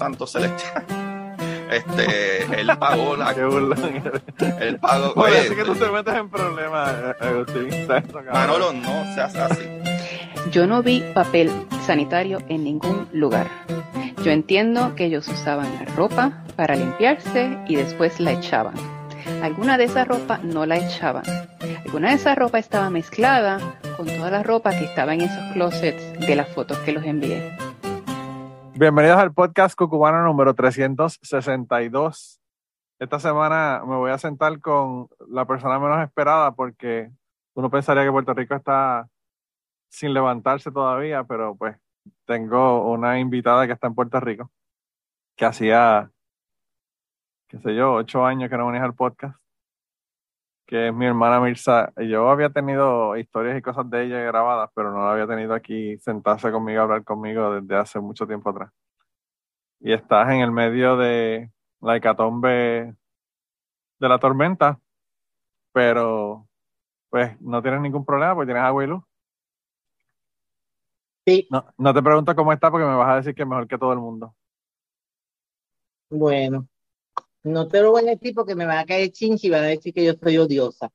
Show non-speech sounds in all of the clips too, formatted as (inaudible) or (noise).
Santo Celestial. (laughs) Este, él pagó la. Qué burlón. Él pagó. Oye, oye, así que tú te metes en problemas, Agustín. Manolo, no seas así. Yo no vi papel sanitario en ningún lugar. Yo entiendo que ellos usaban la ropa para limpiarse y después la echaban. Alguna de esa ropa no la echaban. Alguna de esa ropa estaba mezclada con toda la ropa que estaba en esos closets de las fotos que los envié. Bienvenidos al podcast Cucubano número 362. Esta semana me voy a sentar con la persona menos esperada porque uno pensaría que Puerto Rico está sin levantarse todavía, pero pues tengo una invitada que está en Puerto Rico, que hacía, qué sé yo, ocho años que no venía al podcast, que es mi hermana Mirza. Yo había tenido historias y cosas de ella grabadas, pero no la había tenido aquí sentarse conmigo hablar conmigo desde hace mucho tiempo atrás. Y estás en el medio de la hecatombe de la tormenta, pero pues no tienes ningún problema porque tienes agua y luz. Sí, No, no te pregunto cómo está porque me vas a decir que es mejor que todo el mundo. bueno, no te lo voy a decir porque me van a caer chinchi y van a decir que yo soy odiosa.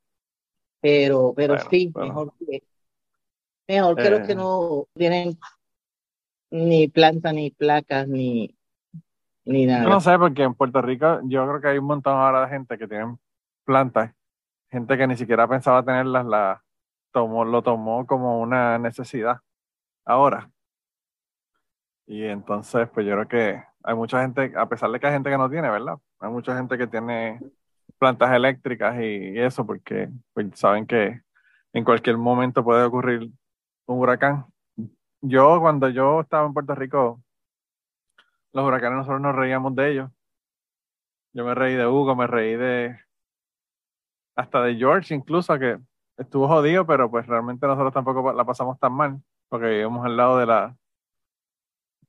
Pero, pero Bueno, sí, bueno. mejor que, mejor que los Eh. que no tienen ni planta, ni placas, ni, ni Yo nada. no sé, porque en Puerto Rico yo creo que hay un montón ahora de gente que tienen plantas, gente que ni siquiera pensaba tenerlas, la tomó, lo tomó como una necesidad ahora. Y entonces, pues yo creo que hay mucha gente, a pesar de que hay gente que no tiene, ¿verdad? Hay mucha gente que tiene plantas eléctricas y, eso, porque pues, saben que en cualquier momento puede ocurrir un huracán. Yo, cuando yo estaba en Puerto Rico, los huracanes nosotros nos reíamos de ellos. Yo me reí de Hugo, me reí de hasta de George incluso, que estuvo jodido, pero pues realmente nosotros tampoco la pasamos tan mal, porque vivimos al lado de la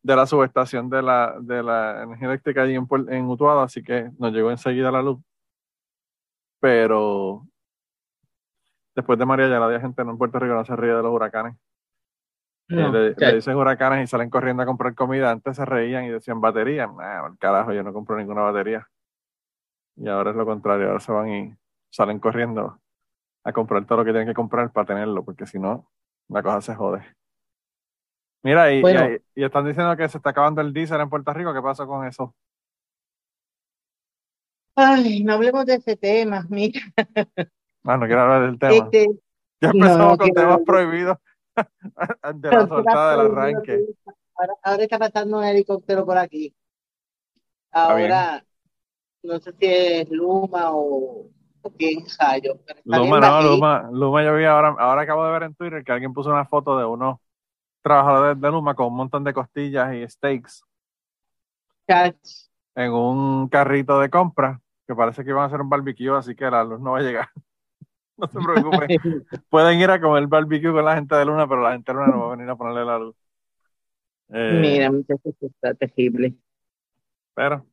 de la subestación de la, de la energía eléctrica allí en, en Utuado, así que nos llegó enseguida la luz. Pero después de María ya la gente en Puerto Rico no se ríe de los huracanes. No, le, dicen huracanes y salen corriendo a comprar comida. Antes se reían y decían batería. Nah, el carajo, yo no compro ninguna batería. Y ahora es lo contrario, ahora se van y salen corriendo a comprar todo lo que tienen que comprar para tenerlo, porque si no, la cosa se jode. Mira, y, y- Bueno. y están diciendo que se está acabando el diésel en Puerto Rico. ¿Qué pasó con eso? Ay, no hablemos de ese tema, mira. Ah, no quiero hablar del tema. Este, Ya empezamos no con temas hablar. prohibidos (laughs) de la soltada del arranque. Ahora, ahora está pasando un helicóptero por aquí. Ahora, no sé si es Luma o, o quién está Luma, no. Luma, Luma yo vi ahora, ahora acabo de ver en Twitter que alguien puso una foto de unos trabajadores de Luma con un montón de costillas y steaks en un carrito de compra que parece que iban a hacer un barbecue, así que la luz no va a llegar. (laughs) No se preocupen. (laughs) Pueden ir a comer barbecue con la gente de Luna, pero la gente de Luna no va a venir a ponerle la luz. Eh, Mira, muchachos, está terrible. Pero.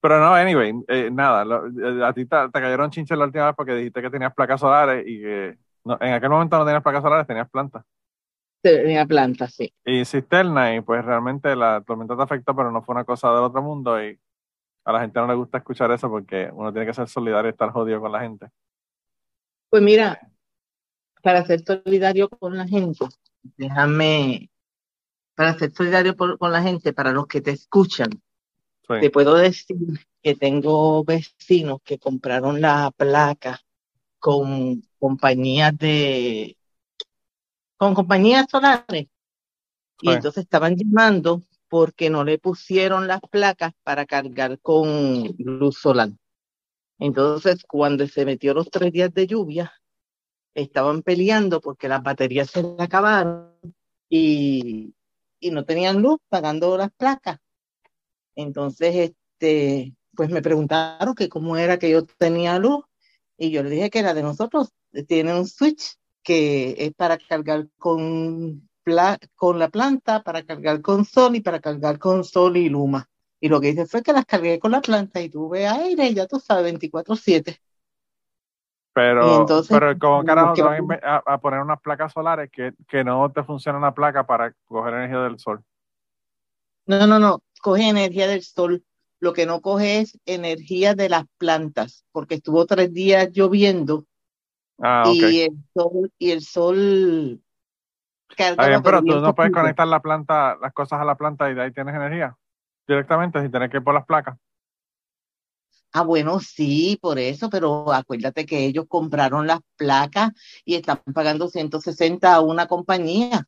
Pero no, anyway, eh, nada, lo- eh, a ti te, te cayeron chinches la última vez porque dijiste que tenías placas solares y que no, en aquel momento no tenías placas solares, tenías plantas. Tenía planta, sí. y cisterna y pues realmente la tormenta te afectó, pero no fue una cosa del otro mundo y a la gente no le gusta escuchar eso porque uno tiene que ser solidario y estar jodido con la gente. Pues mira, para ser solidario con la gente, déjame, para ser solidario por- con la gente, para los que te escuchan, Sí. te puedo decir que tengo vecinos que compraron la placa con compañías de, con compañías solares. Y entonces estaban llamando porque no le pusieron las placas para cargar con luz solar. Entonces, cuando se metió los tres días de lluvia, estaban peleando porque las baterías se le acabaron y, y no tenían luz pagando las placas. Entonces, este, pues me preguntaron que cómo era que yo tenía luz y yo le dije que era de nosotros. Tiene un switch que es para cargar con, con la planta, para cargar con sol y para cargar con sol y luma. Y lo que hice fue que las cargué con la planta y tuve aire, ya tú sabes, 24/7. Pero, entonces, pero ¿cómo carajo te van a poner unas placas solares que, que no te funciona una placa para coger energía del sol? No, no, no, coge energía del sol. Lo que no coge es energía de las plantas, porque estuvo tres días lloviendo Ah, y el sol, y el sol cargaba, bien, pero tú no puedes conectar la planta, las cosas a la planta y de ahí tienes energía directamente sin tener que ir por las placas. Ah, bueno, sí, por eso, pero acuérdate que ellos compraron las placas y están pagando 160 a una compañía.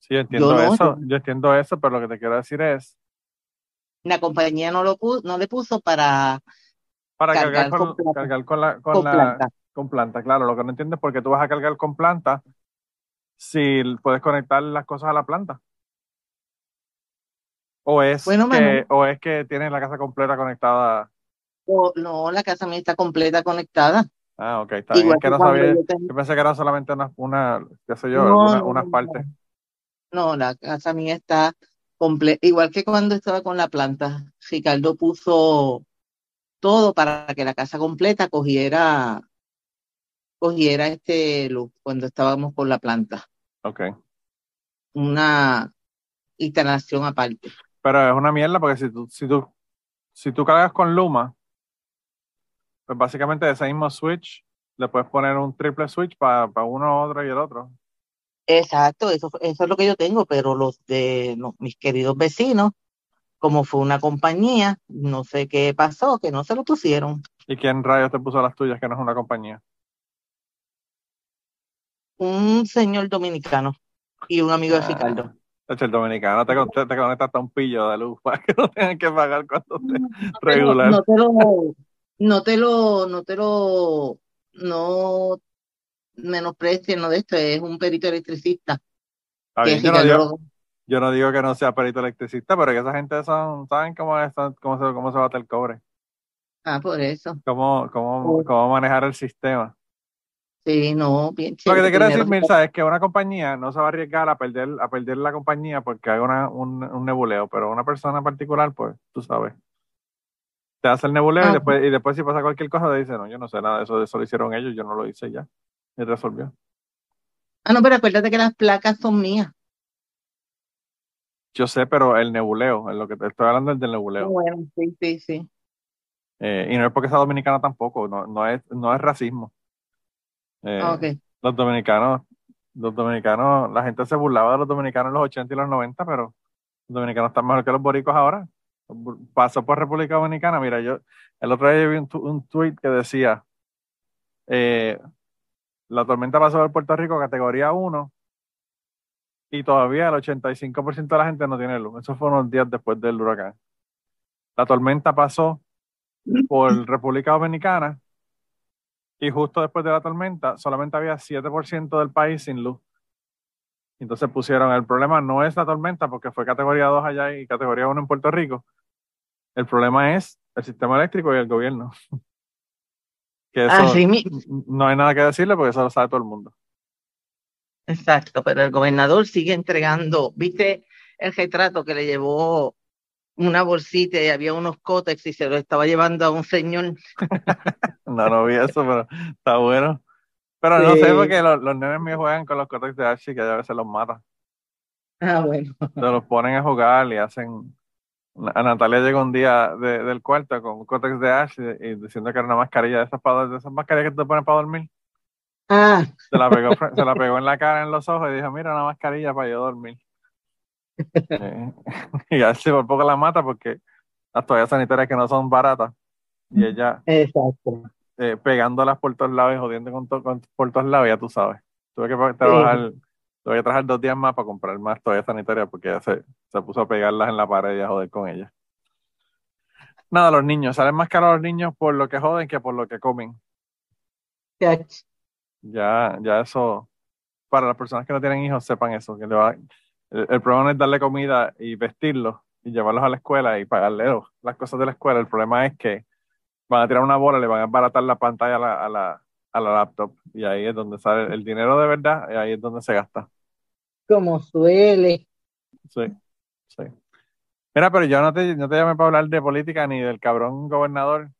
Sí, yo entiendo no, eso, yo- entiendo eso, pero lo que te quiero decir es La compañía no lo pu- no le puso para para Cargar cargar con, con planta. cargar con la, con con la, planta. con planta, claro. Lo que no entiendo es por qué tú vas a cargar con planta si puedes conectar las cosas a la planta. O es Bueno, que, o es que tienes la casa completa conectada. O- no, la casa mía está completa conectada. Ah, ok, está bien. Igual Es que no sabía, yo tengo- yo pensé que era solamente una, una qué sé yo, No, unas partes. No, la casa mía está completa. Igual que cuando estaba con la planta, Ricardo puso todo para que la casa completa cogiera, cogiera este luz cuando estábamos con la planta. Ok. Una instalación aparte. Pero es una mierda porque si tú, si tú, si tú cargas con Luma, pues básicamente de ese mismo switch le puedes poner un triple switch para uno, otro y el otro. Exacto, eso, eso es lo que yo tengo, pero los de los- mis queridos vecinos, como fue una compañía, no sé qué pasó, que no se lo pusieron. ¿Y quién rayos te puso las tuyas que no es una compañía? Un señor dominicano y un amigo de Ricardo. Ah, hecho, el dominicano te, te, te conecta hasta un pillo de luz (laughs) para que no tengan que pagar cuando te regular. no te lo, no te lo, no te lo, no menosprecien, no de esto, es un perito electricista bien, yo, no yo no digo que no sea perito electricista, pero que esa gente son, saben cómo, es, cómo, se, cómo se bate el cobre, Ah, por eso. cómo, cómo, cómo manejar el sistema. Sí, no, bien Lo que te quiero decir, Mirza, es que una compañía no se va a arriesgar a perder, a perder la compañía porque hay una, un, un nebuleo, pero una persona particular, pues, tú sabes, te hace el nebuleo y Ajá. después, y después si pasa cualquier cosa te dice, no, yo no sé nada de eso, eso lo hicieron ellos, yo no lo hice ya. Y resolvió. Ah, no, pero acuérdate que las placas son mías. Yo sé, pero el nebuleo, en lo que te estoy hablando es del nebuleo. Bueno, sí, sí, sí. Eh, y no es porque sea dominicana tampoco, no, no es, no es racismo. Eh, Ah, ok. Los dominicanos, los dominicanos, la gente se burlaba de los dominicanos en los 80 y los 90, pero los dominicanos están mejor que los boricos ahora. Pasó por República Dominicana, mira, yo el otro día vi un, tu- un tweet que decía, eh, la tormenta pasó por Puerto Rico categoría 1 y todavía el 85% de la gente no tiene luz. Eso fue unos días después del huracán. La tormenta pasó por (laughs) República Dominicana y justo después de la tormenta solamente había 7% del país sin luz. Entonces pusieron, el problema no es la tormenta porque fue categoría 2 allá y categoría 1 en Puerto Rico. El problema es el sistema eléctrico y el gobierno. (laughs) Que eso Así no hay nada que decirle porque eso lo sabe todo el mundo. Exacto, pero el gobernador sigue entregando, ¿viste el retrato que le llevó una bolsita y había unos cótex y se lo estaba llevando a un señor? (laughs) No, no vi eso, pero está bueno. Pero no sé porque los, los nenes míos juegan con los cótex de Archie que a veces los mata. Ah, bueno. Se los ponen a jugar y hacen. A Natalia llegó un día de- del cuarto con un cótex de Ash y, y diciendo que era una mascarilla de esas, para, de esas mascarillas que te ponen para dormir. Ah, Se la, pegó, se la pegó en la cara, en los ojos y dijo, mira, una mascarilla para yo dormir. (laughs) Eh, (laughs) y Ashley por poco la mata porque las toallas sanitarias que no son baratas. Y ella exacto. eh, pegándolas por todos lados y jodiendo con to- con- por todos lados, ya tú sabes. Tuve que trabajar, tuve que trabajar dos días más para comprar más toallas sanitarias porque ella se, se puso a pegarlas en la pared y a joder con ellas. Nada, los niños, salen más caros los niños por lo que joden que por lo que comen. Ya, Ya, eso, para las personas que no tienen hijos, sepan eso. Que le va- el, el problema no es darle comida y vestirlos y llevarlos a la escuela y pagarle las cosas de la escuela. El problema es que van a tirar una bola, le van a baratar la pantalla a la, a la, a la laptop y ahí es donde sale el dinero de verdad y ahí es donde se gasta. Como suele. Sí, sí. Mira, pero yo no te, no te llamé para hablar de política ni del cabrón gobernador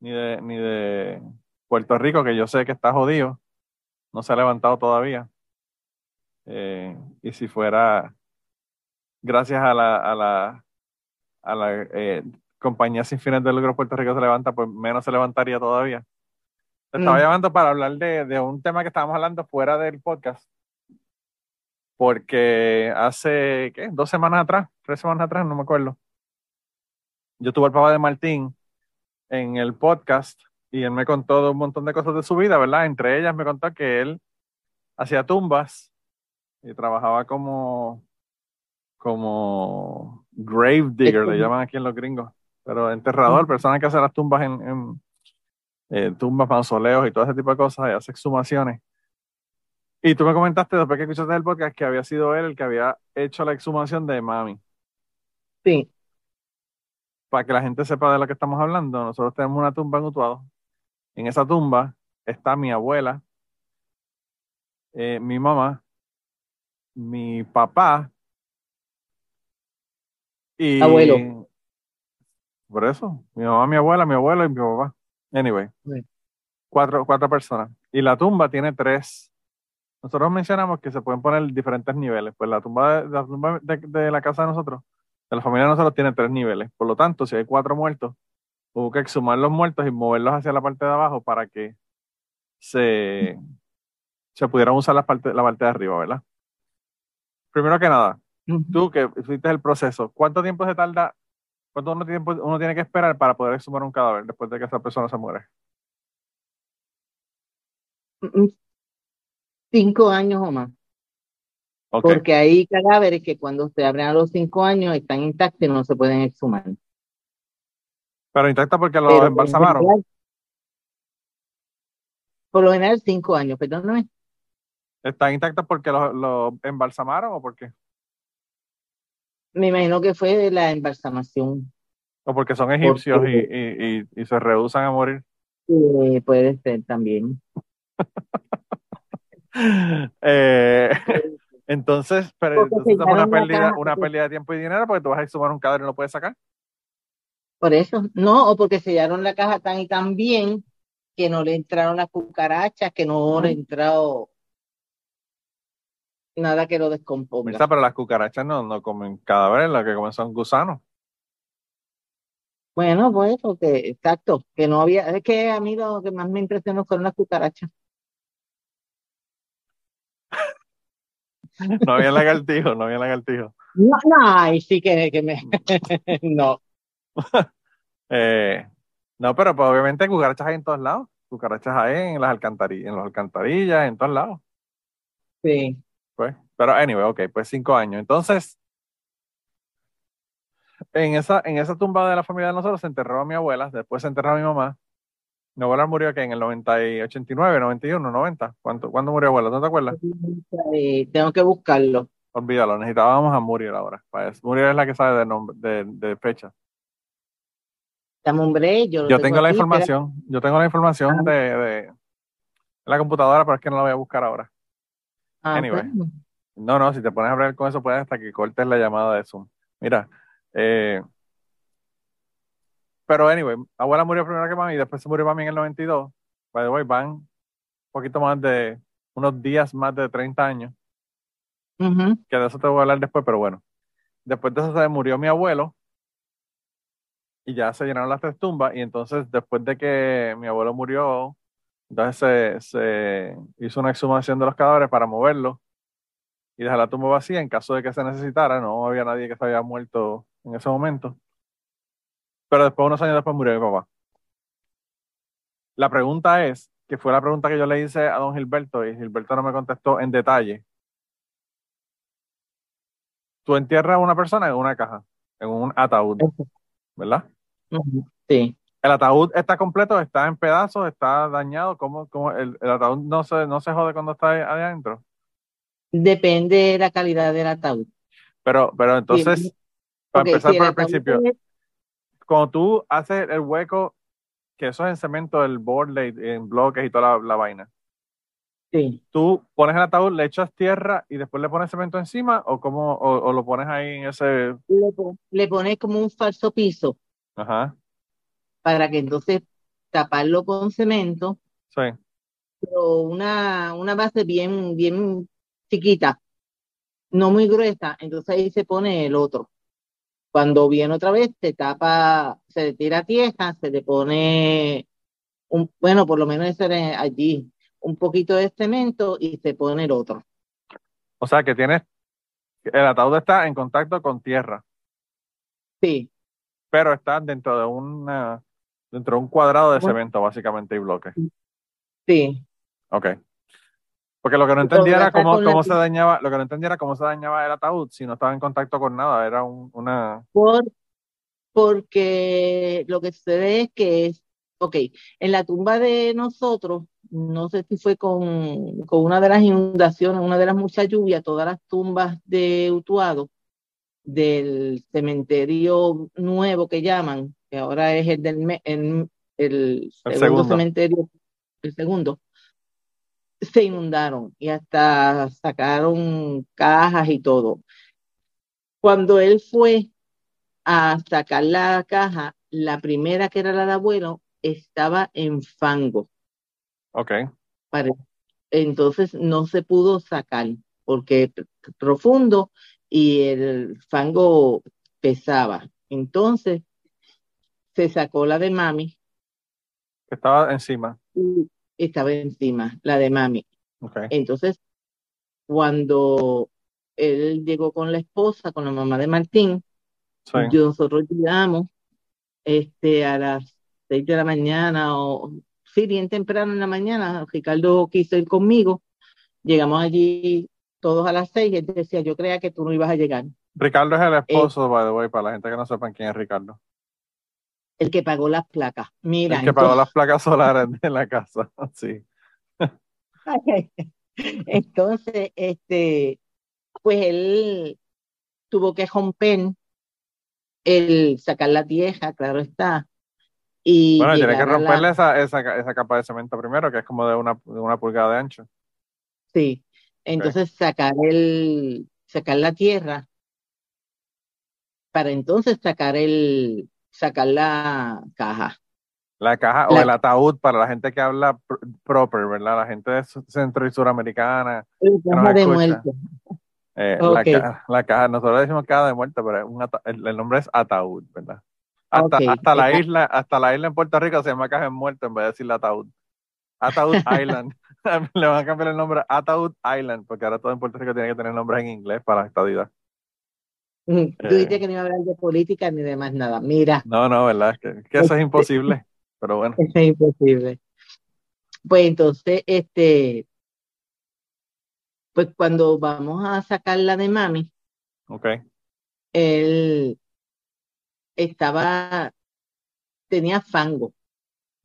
ni de, ni de Puerto Rico, que yo sé que está jodido, no se ha levantado todavía. Eh, y si fuera gracias a la, a la, a la eh, compañía sin fines de lucro Puerto Rico se levanta, pues menos se levantaría todavía. Te estaba Mm. llamando para hablar de, de un tema que estábamos hablando fuera del podcast. Porque hace, ¿qué? Dos semanas atrás, tres semanas atrás, no me acuerdo. Yo tuve al papá de Martín en el podcast y él me contó un montón de cosas de su vida, ¿verdad? Entre ellas me contó que él hacía tumbas y trabajaba como, como grave digger, le llaman aquí en los gringos, pero enterrador, persona que hace las tumbas en, en eh, tumbas, mausoleos y todo ese tipo de cosas, y hace exhumaciones. Y tú me comentaste después que escuchaste el podcast que había sido él el que había hecho la exhumación de mami. Sí. Para que la gente sepa de lo que estamos hablando, nosotros tenemos una tumba en Utuado. En esa tumba está mi abuela, eh, mi mamá, mi papá y... Abuelo. Por eso, mi mamá, mi abuela, mi abuelo y mi papá. Anyway, Sí. cuatro, cuatro personas. Y la tumba tiene tres. Nosotros mencionamos que se pueden poner diferentes niveles. Pues la tumba de, la tumba de, de la casa de nosotros, de la familia de nosotros, tiene tres niveles. Por lo tanto, si hay cuatro muertos, hubo que exhumar los muertos y moverlos hacia la parte de abajo para que se, se pudieran usar la parte, la parte de arriba, ¿verdad? Primero que nada, tú que fuiste el proceso, ¿cuánto tiempo se tarda? ¿Cuánto uno tiempo uno tiene que esperar para poder exhumar un cadáver después de que esa persona se muere? Mm, Cinco años o más. Ok, Porque hay cadáveres que cuando se abren a los cinco años están intactos y no se pueden exhumar. Pero intacta porque lo Pero por lo embalsamaron. general- Por lo general, cinco años, perdóname. ¿Están intactas porque lo, lo embalsamaron o por qué? Me imagino que fue de la embalsamación. ¿O porque son egipcios y, Porque- (laughs) y, y, y se rehusan a morir? Eh, puede ser también. (laughs) Eh, (laughs) entonces, pero entonces es una pérdida, una porque- pérdida de tiempo y dinero porque tú vas a exhumar un cadáver y no lo puedes sacar. Por eso, no, o porque sellaron la caja tan y tan bien que no le entraron las cucarachas, que no le entrado nada que lo descomponga. Pero las cucarachas no, no comen cadáveres, lo que comen son gusanos. Bueno, pues eso, que exacto, que no había, es que a mí lo que más me impresionó fueron las cucarachas. (laughs) No había lagartijo, no había lagartijo. No, no, ay, sí que, que me, (laughs) no, (laughs) Eh, no, pero pues, obviamente cucarachas hay en todos lados. Cucarachas hay en las alcantarillas, en las alcantarillas, en todos lados. sí, Pues. Pero anyway, ok, pues cinco años. Entonces, en esa, en esa tumba de la familia de nosotros se enterró a mi abuela, después se enterró a mi mamá. Mi abuela murió que en el 90 y 89, 91, 90. ¿Cuánto, ¿Cuándo murió abuela? ¿No te acuerdas? Eh, tengo que buscarlo. Olvídalo, necesitábamos a Muriel ahora. para eso. Muriel es la que sabe de, nombre, de, de fecha. Dame un break, yo tengo la aquí, espera. información, yo tengo la información Ah. de, de la computadora, pero es que no la voy a buscar ahora. Ah, Anyway. pues, No, no, si te pones a hablar con eso, puedes hasta que cortes la llamada de Zoom. Mira, eh, pero anyway, abuela murió primero que mami y después se murió mami en el 92. By the way, van un poquito más de, unos días más de 30 años, que de eso te voy a hablar después, pero bueno. Después de eso se murió mi abuelo y ya se llenaron las tres tumbas y entonces después de que mi abuelo murió, entonces se, se hizo una exhumación de los cadáveres para moverlos y dejar la tumba vacía en caso de que se necesitara. No había nadie que se había muerto en ese momento. Pero después, unos años después, murió mi papá. La pregunta es, que fue la pregunta que yo le hice a don Gilberto y Gilberto no me contestó en detalle. Tú entierras a una persona en una caja, en un ataúd, ¿verdad? Sí, ¿El ataúd está completo? ¿Está en pedazos? ¿Está dañado? ¿Cómo, cómo el, el ataúd no se, no se jode cuando está adentro? depende de la calidad del ataúd. Pero, pero entonces, Sí, para empezar si por el principio, es- cuando tú haces el hueco, que eso es en cemento, el borde, en bloques y toda la, la vaina, Sí, ¿tú pones el ataúd, le echas tierra y después le pones cemento encima o, cómo, o, o lo pones ahí en ese... le pones como un falso piso Ajá, para que entonces taparlo con cemento, Sí. pero una, una base bien, bien chiquita, no muy gruesa, entonces ahí se pone el otro. Cuando viene otra vez, se tapa, se le tira tierra, se le pone un, bueno, por lo menos ese era allí, un poquito de cemento y se pone el otro. O sea que tienes, el ataúd está en contacto con tierra, Sí, pero está dentro de una, dentro de un cuadrado de cemento, básicamente, y bloques. sí. Ok. Porque lo que no entendía era cómo, cómo se dañaba, lo que no entendía era cómo se dañaba el ataúd si no estaba en contacto con nada, era un- una, Por, porque lo que sucede es que es, ok, en la tumba de nosotros, no sé si fue con, con una de las inundaciones, una de las muchas lluvias, todas las tumbas de Utuado, del cementerio nuevo que llaman, que ahora es el del me- el, el segundo segundo. cementerio, el segundo, se inundaron y hasta sacaron cajas y todo. Cuando él fue a sacar la caja, la primera que era la de abuelo estaba en fango. ok, Entonces no se pudo sacar porque profundo y el fango pesaba. Entonces se sacó la de mami que estaba encima, y estaba encima, la de mami. Entonces, cuando él llegó con la esposa, con la mamá de Martín, sí, yo- nosotros llegamos este, a las seis de la mañana, o sí, bien temprano en la mañana. Ricardo quiso ir conmigo. Llegamos allí todos a las seis. y Él decía, yo creía que tú no ibas a llegar. Ricardo es el Eh, esposo, by the way, para la gente que no sepan quién es Ricardo. El que pagó las placas. Mira, El que pagó las placas solares de la casa, (laughs) sí. (laughs) entonces, este, pues él tuvo que romper el sacar la tierra, claro está. Y Bueno, tiene que la- romperle esa, esa, esa capa de cemento primero, que es como de una, de una pulgada de ancho. Sí, entonces sacar el, sacar la tierra para entonces sacar el, sacar la caja. La caja o el ataúd para la gente que habla pr- proper, ¿verdad? La gente de centro y suramericana. La no caja de muerte. eh, la, caja, nosotros decimos caja de muerte, pero un el, el nombre es ataúd, ¿verdad? Hasta, hasta la isla, hasta la isla en Puerto Rico se llama caja de muerte en vez de decirle ataúd. Ataúd (laughs) Island. (laughs) Le van a cambiar el nombre a Island, porque ahora todo en Puerto Rico tiene que tener nombres en inglés para la estadidad. Tú Eh. dijiste que no iba a hablar de política ni de más nada. Mira, No, no, ¿verdad? Es que, que eso es imposible. Pero bueno, (laughs) eso es imposible. Pues entonces, este, pues cuando vamos a sacar la de mami, ok. él estaba, tenía fango.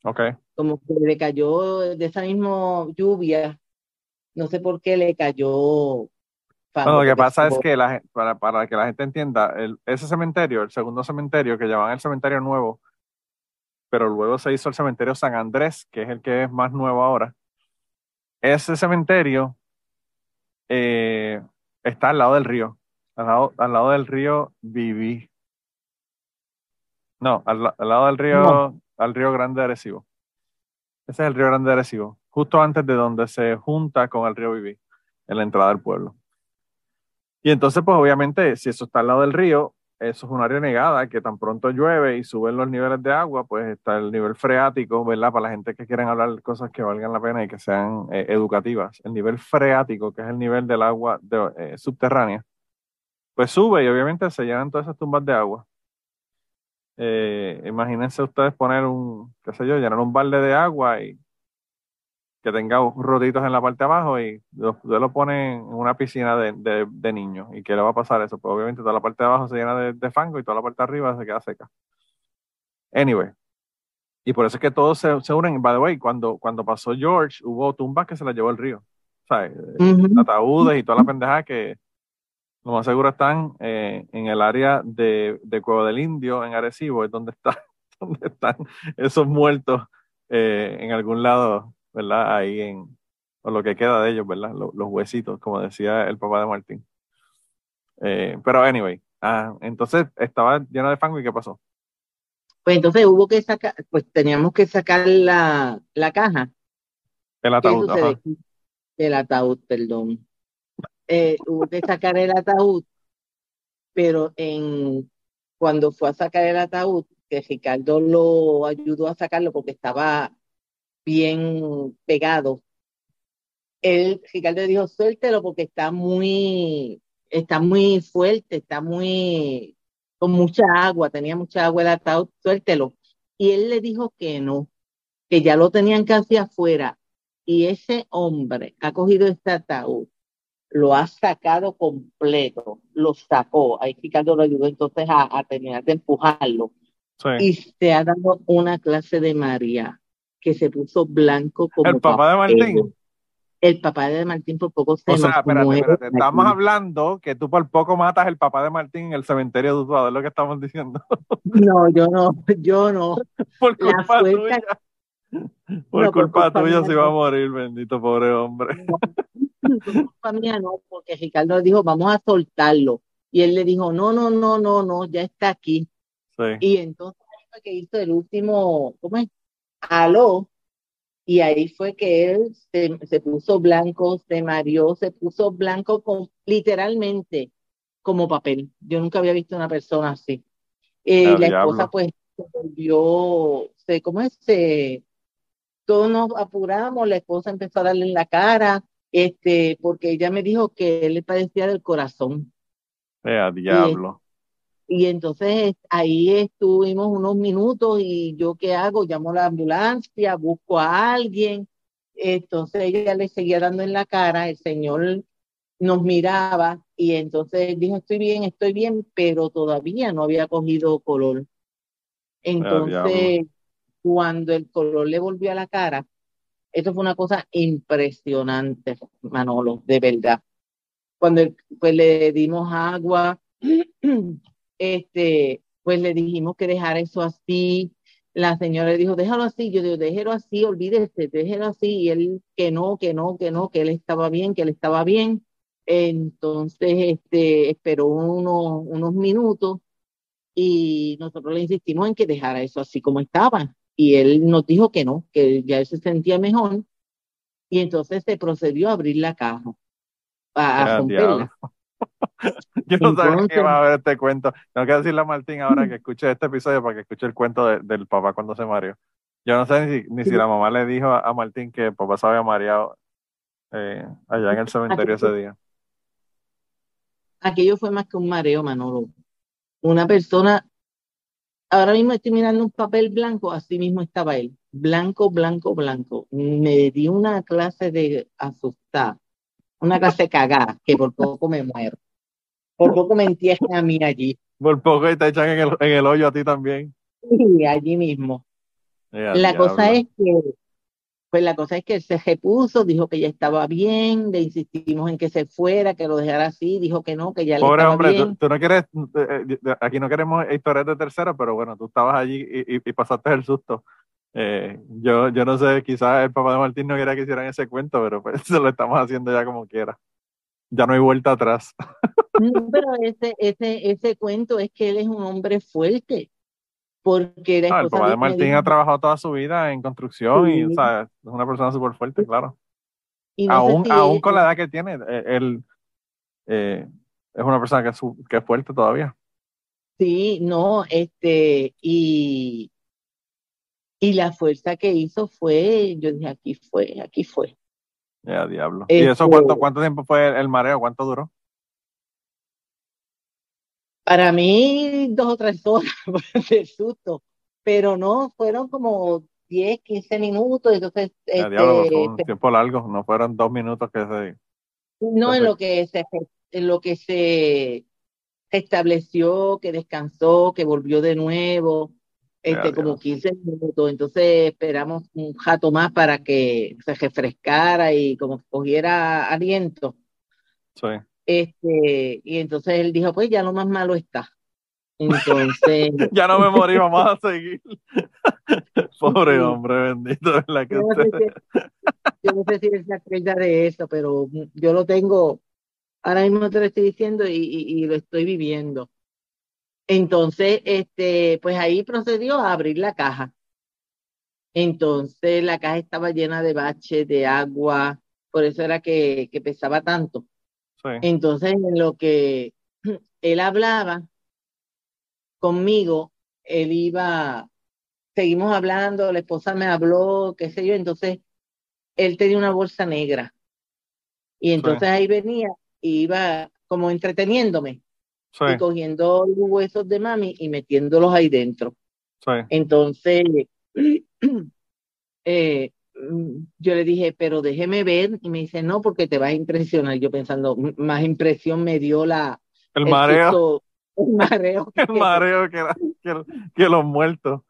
Ok. Como que le cayó de esa misma lluvia, no sé por qué le cayó Bueno, lo que pasa es que la, para, para que la gente entienda, el- ese cementerio, el segundo cementerio que llaman el cementerio nuevo, pero luego se hizo el cementerio San Andrés, que es el que es más nuevo ahora. Ese cementerio eh, está al lado del río, al lado, al lado del río Viví. No, al, al lado del río, No. al río Grande de Arecibo. Ese es el río Grande de Arecibo, justo antes de donde se junta con el río Viví, en la entrada del pueblo. Y entonces, pues obviamente, si eso está al lado del río, eso es un área negada que tan pronto llueve y suben los niveles de agua, pues está el nivel freático, ¿verdad? Para la gente que quieren hablar cosas que valgan la pena y que sean eh, educativas. El nivel freático, que es el nivel del agua eh, subterránea, pues sube y obviamente se llenan todas esas tumbas de agua. Eh, imagínense ustedes poner un, qué sé yo, llenar un balde de agua y que tenga rotitos en la parte de abajo y ustedes lo ponen en una piscina de, de, de niños. ¿Y qué le va a pasar eso? Pues obviamente toda la parte de abajo se llena de, de fango y toda la parte de arriba se queda seca. Anyway. Y por eso es que todos se, se unen. By the way, cuando, cuando pasó George, hubo tumbas que se las llevó el río. ¿Sabes? Ujú. Ataúdes y toda la pendeja que lo más seguro están eh, en el área de, de Cueva del Indio, en Arecibo, es donde, está, (laughs) donde están esos muertos eh, en algún lado, ¿verdad? Ahí en, o lo que queda de ellos, ¿verdad? Lo- los huesitos, como decía el papá de Martín. Eh, pero anyway, ah, entonces estaba lleno de fango y ¿qué pasó? Pues entonces hubo que sacar, pues teníamos que sacar la, la caja. El ¿Qué ataúd, ajá. El ataúd, perdón. Eh, hubo que sacar el ataúd, pero en cuando fue a sacar el ataúd, que Ricardo lo ayudó a sacarlo porque estaba bien pegado. Él, Ricardo dijo, suéltelo porque está muy, está muy fuerte, está muy, con mucha agua, tenía mucha agua el ataúd, suéltelo. Y él le dijo que no, que ya lo tenían casi afuera. Y ese hombre ha cogido este ataúd, lo ha sacado completo, lo sacó. Ahí Ricardo lo ayudó entonces a, a terminar de empujarlo. Sí. Y se ha dado una clase de María que se puso blanco como El papá de. Martín. El papá de Martín por poco se O sea, espérate, espérate. Estamos hablando que tú por poco matas el papá de Martín en el cementerio de Utuado, es lo que estamos diciendo. (laughs) No, yo no, yo no. (laughs) por culpa tuya. Por No, culpa tuya se iba a morir, bendito pobre hombre. Culpa mía no, porque Ricardo dijo, vamos a soltarlo. Y él le dijo, no, no, no, no, no, ya está aquí. Sí. Y entonces ahí fue que hizo el último, ¿cómo es? Aló. Y ahí fue que él se, se puso blanco, se mareó, se puso blanco con, literalmente como papel. Yo nunca había visto una persona así. Eh, Ah, la diablo. esposa pues se volvió, se, ¿cómo es? Se, todos nos apuramos, la esposa empezó a darle en la cara, este, porque ella me dijo que él le padecía del corazón. Eh, a diablo. Y entonces ahí estuvimos unos minutos y yo qué hago, llamo a la ambulancia, busco a alguien. Entonces ella le seguía dando en la cara, el señor nos miraba y entonces dijo, estoy bien, estoy bien, pero todavía no había cogido color. Entonces, cuando el color le volvió a la cara, esto fue una cosa impresionante, Manolo, de verdad. Cuando pues le dimos agua, (clears throat) este, pues le dijimos que dejara eso así. La señora le dijo, déjalo así. Yo digo, déjelo así, olvídese, déjelo así. Y él, que no, que no, que no, que él estaba bien, que él estaba bien. Entonces, este, esperó unos, unos minutos y nosotros le insistimos en que dejara eso así como estaba. Y él nos dijo que no, que ya él se sentía mejor. Y entonces se procedió a abrir la caja, a, a romperla. (laughs) Yo no sabía que Entonces- iba a ver este cuento. Tengo que decirle a Martín ahora que (laughs) escuche este episodio para que escuche el cuento de- del papá cuando se mareó. Yo no sé ni, si- ni si la mamá le dijo a, a Martín que el papá se había mareado eh, allá en el cementerio ese día. Aquello fue más que un mareo, Manolo. Una persona, ahora mismo estoy mirando un papel blanco, así mismo estaba él. Blanco, blanco, blanco. Me dio una clase de asustar, una clase de cagar, que por poco me muero. Por poco me entierran a mí allí. Por poco te echan en el, en el hoyo a ti también. Sí, allí mismo. La cosa es que, pues la cosa es que él se repuso, dijo que ya estaba bien, le insistimos en que se fuera, que lo dejara así, dijo que no, que ya le Pobre estaba hombre, tú, bien. tú no quieres, eh, eh, aquí no queremos historias de tercero, pero bueno, tú estabas allí y, y- y pasaste el susto. Eh, yo, yo no sé, quizás el papá de Martín no quería que hicieran ese cuento, pero pues (laughs) se lo estamos haciendo ya como quiera. Ya no hay vuelta atrás. (laughs) No, pero ese, ese, ese cuento es que él es un hombre fuerte, porque la Ah, el papá de Martín dijo, ha trabajado toda su vida en construcción y, Sí. o sea, es una persona súper fuerte, claro. y no Aún, si aún con la edad que tiene, eh, él eh, es una persona que es, que es fuerte todavía. Sí, no, este, y, y la fuerza que hizo fue, yo dije, aquí fue, aquí fue. Ya, diablo. ¿Y Este- eso cuánto, cuánto tiempo fue el mareo? ¿Cuánto duró? Para mí, dos o tres horas (laughs) de susto, pero no, fueron como 10, 15 minutos, entonces, este, diablo, un tiempo largo, no fueron dos minutos que se... no en lo que se, en lo que se se estableció, que descansó, que volvió de nuevo, este, como ya. 15 minutos, entonces esperamos un jato más para que se refrescara y como que cogiera aliento. Sí. Este, y entonces él dijo, pues ya lo más malo está. Entonces, (laughs) Ya no me morí, vamos a seguir. (laughs) Pobre hombre, bendito, ¿verdad? Que yo no, sé si, yo no sé si él se acuerda de eso, pero yo lo tengo, ahora mismo te lo estoy diciendo y, y- y lo estoy viviendo. Entonces, este, pues ahí procedió a abrir la caja. Entonces la caja estaba llena de baches, de agua, por eso era que, que pesaba tanto. Sí. Entonces, en lo que (clears throat) él hablaba conmigo, él iba, seguimos hablando, la esposa me habló, qué sé yo, entonces él tenía una bolsa negra. Y entonces ahí venía y iba como entreteniéndome Sí, y cogiendo los huesos de mami y metiéndolos ahí dentro. Entonces, (clears throat) eh, yo le dije, pero déjeme ver, y me dice, no, porque te vas a impresionar. Yo pensando, "M- más impresión me dio la, El el mareo, susto, (laughs) el mareo. el mareo que, era- que, que los muertos.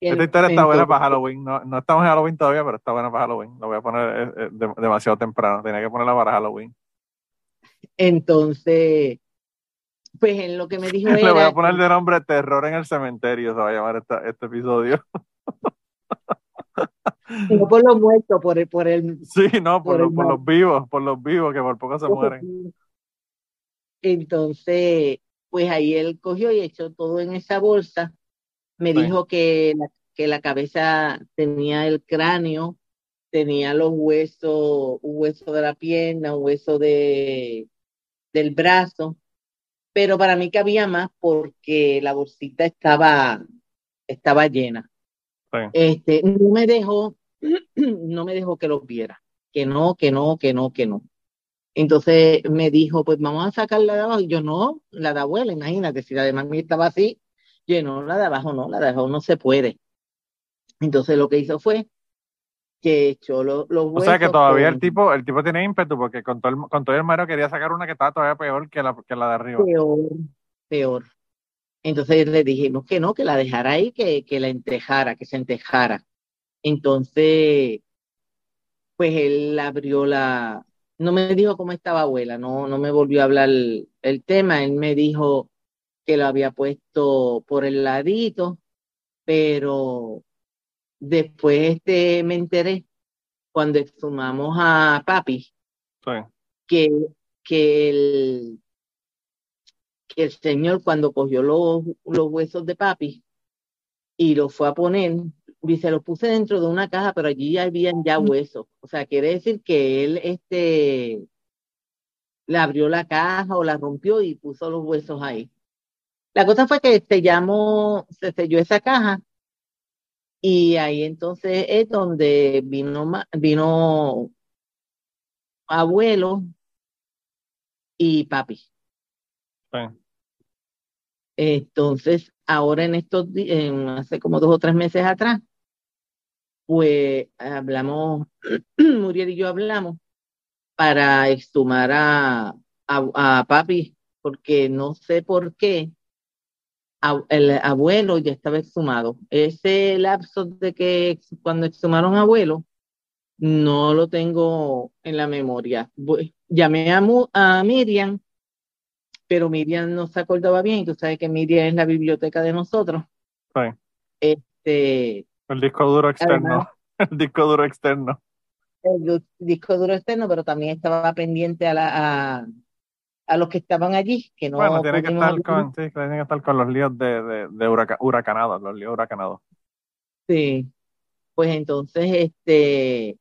que Esta historia está buena para Halloween. No, no estamos en Halloween todavía, pero está buena para Halloween. Lo voy a poner eh, eh, de- demasiado temprano. Tenía que ponerla para Halloween. entonces, pues en lo que me dijo (laughs) Le voy a poner de nombre Terror en el Cementerio. Se va a llamar esta- este episodio. (laughs) que no por los muertos, por el, por el, (laughs) Sí, no, por, Por los, por los vivos, por los vivos que por poco se mueren. Entonces, pues ahí él cogió y echó todo en esa bolsa. Me Sí. dijo que la, que la cabeza tenía el cráneo, tenía los huesos, un hueso de la pierna, un hueso de, del brazo, pero para mí cabía más porque la bolsita estaba, estaba llena. Sí. Este, no me dejó, (clears throat) no me dejó que los viera, que no, que no, que no, que no. Entonces me dijo, pues vamos a sacarla de abajo. Y yo, no, la de abuela, imagínate, si la de mami estaba así, yo, no, la de abajo no, la de abajo no se puede. Entonces lo que hizo fue que echó lo- los O sea que todavía con- el tipo, el tipo tiene ímpetu porque con todo el, con todo el mareo quería sacar una que estaba todavía peor que la, que la de arriba. peor, peor. Entonces le dijimos que no, que la dejara ahí, que, que la entejara, que se entejara. Entonces, pues él abrió la, no me dijo cómo estaba abuela, no, no me volvió a hablar el, el tema, él me dijo que lo había puesto por el ladito, pero después este, me enteré cuando exhumamos a papi Sí, que, que el, que el señor cuando cogió los, los huesos de papi y los fue a poner, y se los puse dentro de una caja, pero allí ya habían ya huesos. O sea, quiere decir que él este, le abrió la caja o la rompió y puso los huesos ahí. La cosa fue que sellamos, se selló esa caja y ahí entonces es donde vino, vino abuelo y papi. Entonces, ahora en estos días, hace como dos o tres meses atrás, pues hablamos, (clears throat) Muriel y yo hablamos para exhumar a, a, a papi, porque no sé por qué a- el abuelo ya estaba exhumado. Ese lapso de que cuando exhumaron a abuelo, no lo tengo en la memoria. Voy- llamé a, Mu- a Miriam, pero Miriam no se acordaba bien, y tú sabes que Miriam es la biblioteca de nosotros. Sí. Este, El disco duro externo. Además- (laughs) El disco duro externo. el disco duro externo, pero también estaba pendiente a, la, a, a los que estaban allí, que no bueno, tiene que estar con, sí, tiene que estar con los líos de, de, de huraca- huracanados, los líos huracanados. Sí, pues entonces, este,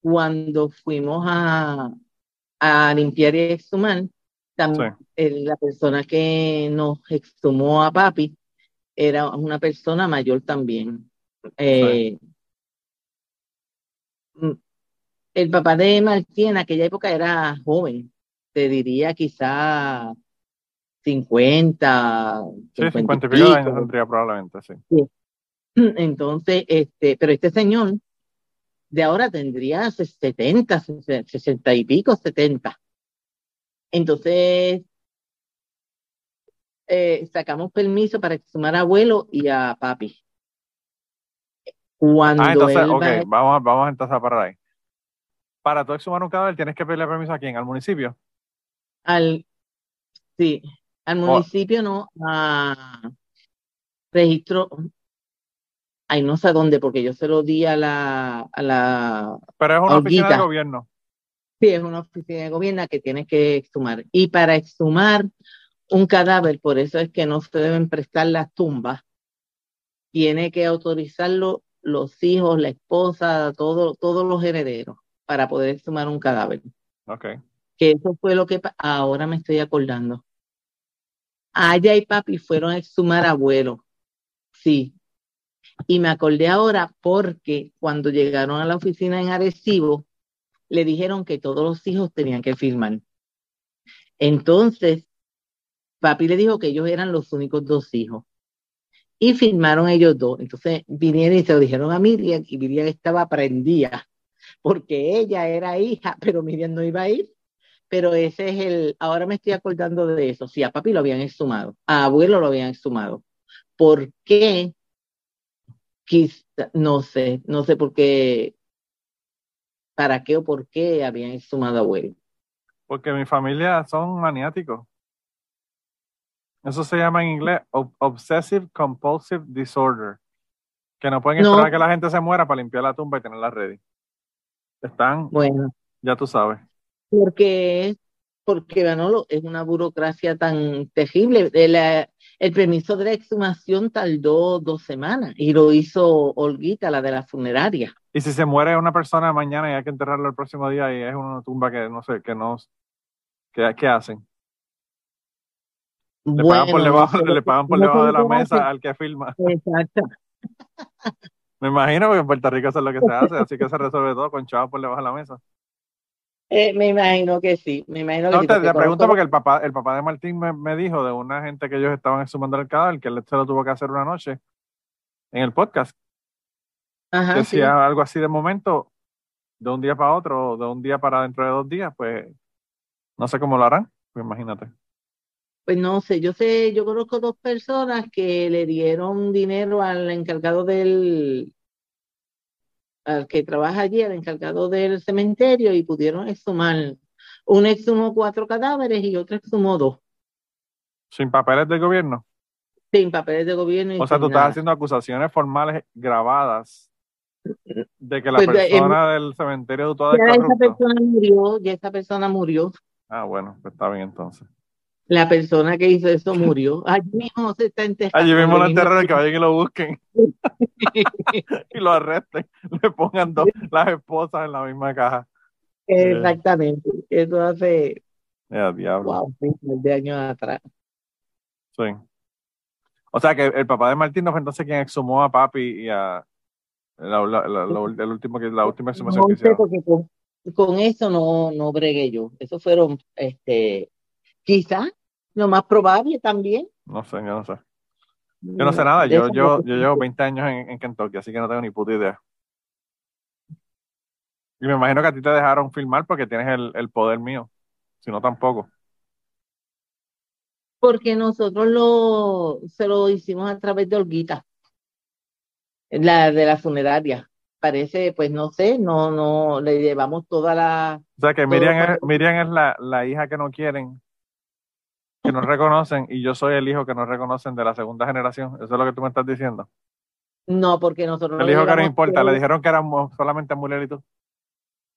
cuando fuimos a, a limpiar y exhumar, tam- el- la persona que nos exhumó a papi era una persona mayor también. Eh, mm, El papá de Martí en aquella época era joven, te diría quizá 50, Sí, 50 y 50 y pico de años tendría probablemente, sí. Entonces, este, pero este señor de ahora tendría 70, 60 y pico, 70. Entonces, eh, sacamos permiso para exhumar a abuelo y a papi. Cuando Ah, entonces, él ok, va vamos, vamos entonces a parar ahí. Para tú exhumar un cadáver tienes que pedirle permiso a quién, al municipio. al, sí, al Oh. municipio, no, a registro, ay, no sé dónde, porque yo se lo di a la, a la, Pero es una oficina de gobierno. sí, es una oficina de gobierno que tienes que exhumar. Y para exhumar un cadáver, por eso es que no se deben prestar las tumbas. Tiene que autorizarlo los hijos, la esposa, todo, todos los herederos para poder exhumar un cadáver. Ok. Que eso fue lo que ahora me estoy acordando. Aya y papi fueron a exhumar abuelo. Sí. Y me acordé ahora porque cuando llegaron a la oficina en Arecibo, le dijeron que todos los hijos tenían que firmar. Entonces, papi le dijo que ellos eran los únicos dos hijos. Y firmaron ellos dos. Entonces vinieron y se lo dijeron a Miriam y Miriam estaba prendida porque ella era hija, (laughs) pero Miriam no iba a ir. Pero ese es el, ahora me estoy acordando de eso. Sí, a papi lo habían exhumado, a abuelo lo habían exhumado. ¿Por qué? Quizá, no sé, no sé por qué, para qué o por qué habían exhumado a abuelo. Porque mi familia son maniáticos. Eso se llama en inglés ob- Obsessive Compulsive Disorder. Que no pueden No. esperar que la gente se muera para limpiar la tumba y tenerla ready. Están, Bueno, ya tú sabes. porque porque Manolo es una burocracia tan terrible. El, eh, el permiso de la exhumación tardó dos semanas y lo hizo Olguita, la de la funeraria. Y si se muere una persona mañana y hay que enterrarlo el próximo día y es una tumba que no sé, que no, ¿qué, qué hacen? Le pagan por debajo, le pagan por no debajo de la mesa al que firma. Exacto. (laughs) Me imagino que en Puerto Rico eso es lo que se hace, así que se resuelve todo con chavos por debajo de la mesa. Eh, me imagino que sí, me imagino que No, sí, te, porque te pregunto porque el papá, el papá de Martín me, me dijo de una gente que ellos estaban exhumando el cadáver, que él se lo tuvo que hacer una noche en el podcast. Ajá, sí. es algo así de momento, de un día para otro, de un día para dentro de dos días, pues no sé cómo lo harán, pues imagínate. Pues no sé, yo sé, yo conozco dos personas que le dieron dinero al encargado del, al que trabaja allí, al encargado del cementerio, y pudieron exhumar. Uno exhumó cuatro cadáveres y otro exhumó dos, Sin papeles del gobierno. sin papeles de gobierno y O sea, tú estás nada. haciendo acusaciones formales grabadas de que la Pues, eh, persona del cementerio de Ya esa persona murió, ya esa persona murió. Ah, bueno, pues está bien entonces. La persona que hizo eso murió. Allí mismo se está enterrando. Allí mismo lo enterran, que vayan y lo busquen (laughs) y lo arresten. Le pongan dos, las esposas en la misma caja. Exactamente. Eso hace, Ya, diablo. wow, de años atrás. Sí. O sea que el papá de Martín no fue entonces quien exhumó a papi y a la, la- la- la- el último que la última exhumación No que hicieron. porque con, con eso no, no bregué yo. Eso fueron, este, quizás, lo más probable también. No sé, yo no sé. Yo no sé nada. Yo, yo, llevo 20 años en, en Kentucky, así que no tengo ni puta idea. Y me imagino que a ti te dejaron filmar porque tienes el, el poder mío. Si no, tampoco. Porque nosotros lo, se lo hicimos a través de Olguita, la de la funeraria. Parece, pues no sé, no, no, le llevamos toda la, O sea que Miriam es. Miriam es la, la hija que no quieren, que no reconocen, y yo soy el hijo que no reconocen de la segunda generación. Eso es lo que tú me estás diciendo. no, porque nosotros El hijo que no importa. Le dijeron que éramos solamente Muller y tú.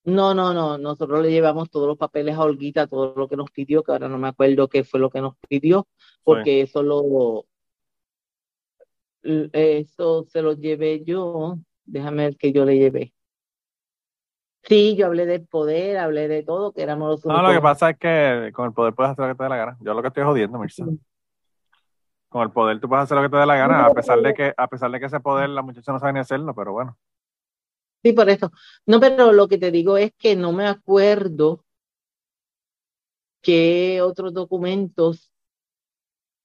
No, no, no, nosotros le llevamos todos los papeles a Olguita, todo lo que nos pidió, que ahora no me acuerdo qué fue lo que nos pidió, porque eso lo, eso se lo llevé yo, déjame ver que yo le llevé. Sí, yo hablé del poder, hablé de todo, que éramos los No, lo que únicos. pasa es que con el poder puedes hacer lo que te dé la gana. Yo lo que estoy jodiendo, Mirza. Con el poder tú puedes hacer lo que te dé la gana, a pesar de que, a pesar de que ese poder la muchacha no sabe ni hacerlo, pero bueno. Sí, por eso. No, pero lo que te digo es que no me acuerdo qué otros documentos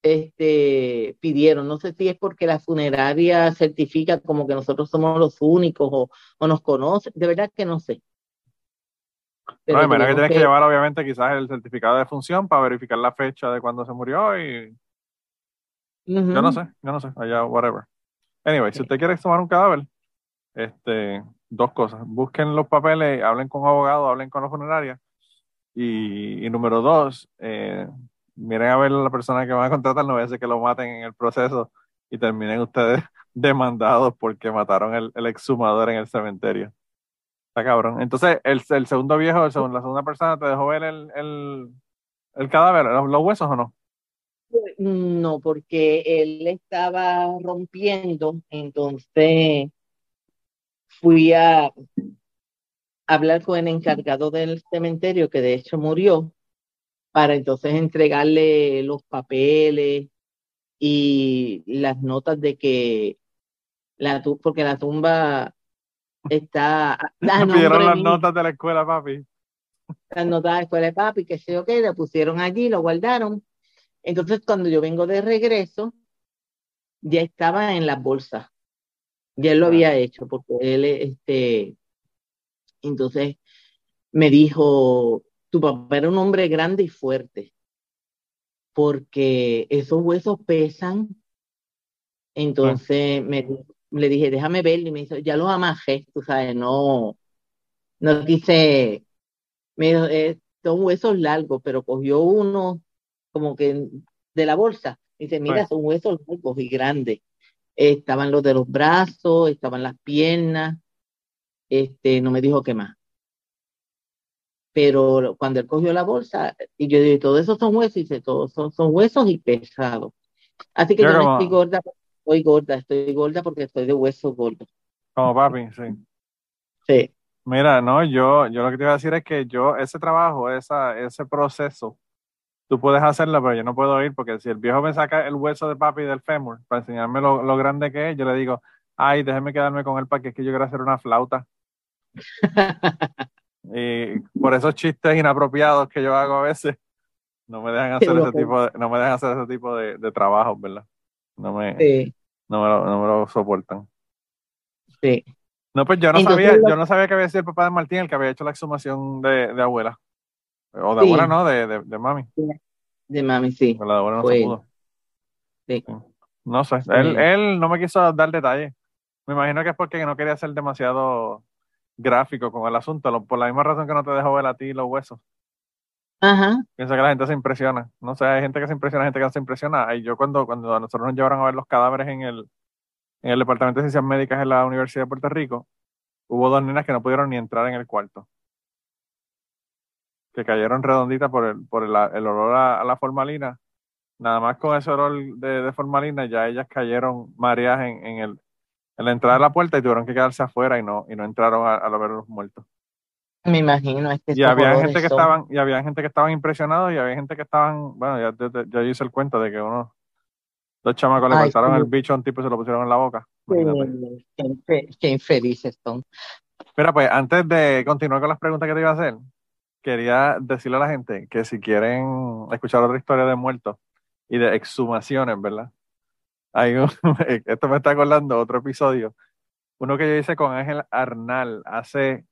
este, pidieron. No sé si es porque la funeraria certifica como que nosotros somos los únicos o, o nos conocen. De verdad que no sé. Pero No, menos que tienes que llevar, obviamente, quizás el certificado de función para verificar la fecha de cuando se murió y yo no sé, yo no sé, allá, whatever. Anyway, si usted quiere tomar un cadáver, este, dos cosas. Busquen los papeles, hablen con un abogado, hablen con la funeraria. Y, y número dos, eh, miren a ver a la persona que van a contratar, no vaya a ser que lo maten en el proceso y terminen ustedes (laughs) demandados porque mataron el, exhumador en el cementerio. Está cabrón. Entonces, el, el segundo viejo, la segunda persona te dejó ver el, el, el cadáver, los, los huesos o no? No, porque él estaba rompiendo, entonces fui a hablar con el encargado del cementerio, que de hecho murió, para entonces entregarle los papeles y las notas de que la porque la tumba está (laughs) pidieron las notas de la escuela, papi. Las notas de la escuela de papi, que sé yo qué, le pusieron allí, lo guardaron. Entonces, cuando yo vengo de regreso, ya estaba en las bolsas. Ya él lo había hecho, porque él, este, entonces me dijo, tu papá era un hombre grande y fuerte, porque esos huesos pesan. Entonces me, le dije, déjame ver, y me dijo, ya los amajé, tú sabes, no, no quise, me dijo, eh, son huesos largos, pero cogió uno como que de la bolsa. Dice, mira, son huesos largos y grandes. estaban los de los brazos, estaban las piernas, este, no me dijo qué más. Pero cuando él cogió la bolsa, y yo dije, todo eso son huesos, y dice, todos son, son huesos y pesados. Así que yo, no estoy gorda, estoy gorda, estoy gorda porque estoy de hueso gordo. Como papi, sí. Sí. Mira, no, yo, yo lo que te iba a decir es que yo, ese trabajo, esa, ese proceso, tú puedes hacerlo, pero yo no puedo ir porque si el viejo me saca el hueso de papi del fémur para enseñarme lo, lo grande que es, yo le digo, ay, déjeme quedarme con él para que es que yo quiero hacer una flauta. (laughs) y por esos chistes inapropiados que yo hago a veces, no me dejan hacer ese tipo de, no me dejan hacer ese tipo de, de trabajos, ¿verdad? No me, no, me lo, no me lo soportan. Sí. No, pues yo no sabía, yo no sabía que había sido el papá de Martín el que había hecho la exhumación de, de abuela. O de abuela no, de, de, de, mami. De mami, sí. la de abuela no se pudo. Sí. No sé, él, él no me quiso dar detalles. Me imagino que es porque no quería ser demasiado gráfico con el asunto, por la misma razón que no te dejó ver a ti los huesos. Ajá. Pienso que la gente se impresiona. No sé, hay gente que se impresiona, gente que no se impresiona. Y yo cuando, cuando nosotros nos llevaron a ver los cadáveres en el, en el Departamento de Ciencias Médicas en la Universidad de Puerto Rico, hubo dos nenas que no pudieron ni entrar en el cuarto. Que cayeron redonditas por el, por el, olor a, la formalina. Nada más con ese olor de, formalina, ya ellas cayeron mareadas en, en, el, en la entrada de la puerta y tuvieron que quedarse afuera y no, y no entraron a, a ver los muertos. Me imagino, es que y había gente que estaban, y había gente que estaban impresionados y había gente que estaban, bueno, ya, ya, hice el cuento de que uno, dos chamacos le cortaron el bicho a un tipo y se lo pusieron en la boca. Qué, qué infelices son. Mira, pues antes de continuar con las preguntas que te iba a hacer, quería decirle a la gente que si quieren escuchar otra historia de muertos y de exhumaciones, ¿verdad? Hay (laughs) esto me está acordando otro episodio, uno que yo hice con Ángel Arnal hace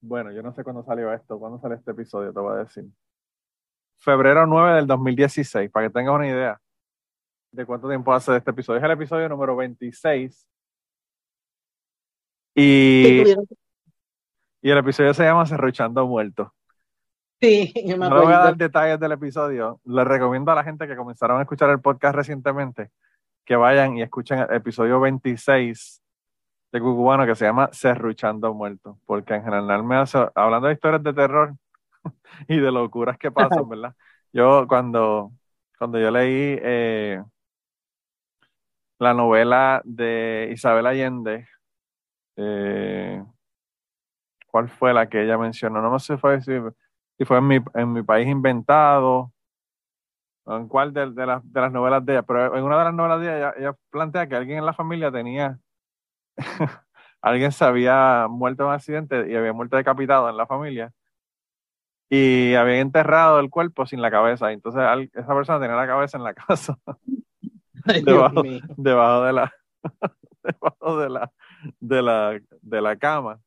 bueno, yo no sé cuándo salió esto, cuándo sale este episodio, te voy a decir. Febrero 9 del 2016, para que tengas una idea de cuánto tiempo hace de este episodio. Es el episodio número 26. Y, y el episodio se llama Cerruchando Muertos. Sí, No le voy a dar detalles del episodio. Les recomiendo a la gente que comenzaron a escuchar el podcast recientemente que vayan y escuchen el episodio 26 de Cucubano que se llama Cerruchando Muertos, porque en general me hace, hablando de historias de terror (laughs) y de locuras que pasan, (laughs) ¿verdad? Yo cuando, cuando yo leí eh, la novela de Isabel Allende, eh, ¿cuál fue la que ella mencionó? No sé si fue, si, fue en mi, en mi país inventado, en cuál de, de, las, de las novelas de ella, pero en una de las novelas de ella, ella plantea que alguien en la familia tenía (laughs) alguien se había muerto en un accidente y había muerto decapitado en la familia y había enterrado el cuerpo sin la cabeza. Entonces esa persona tenía la cabeza en la casa, (laughs) debajo, de la (laughs) debajo de la de la de la cama.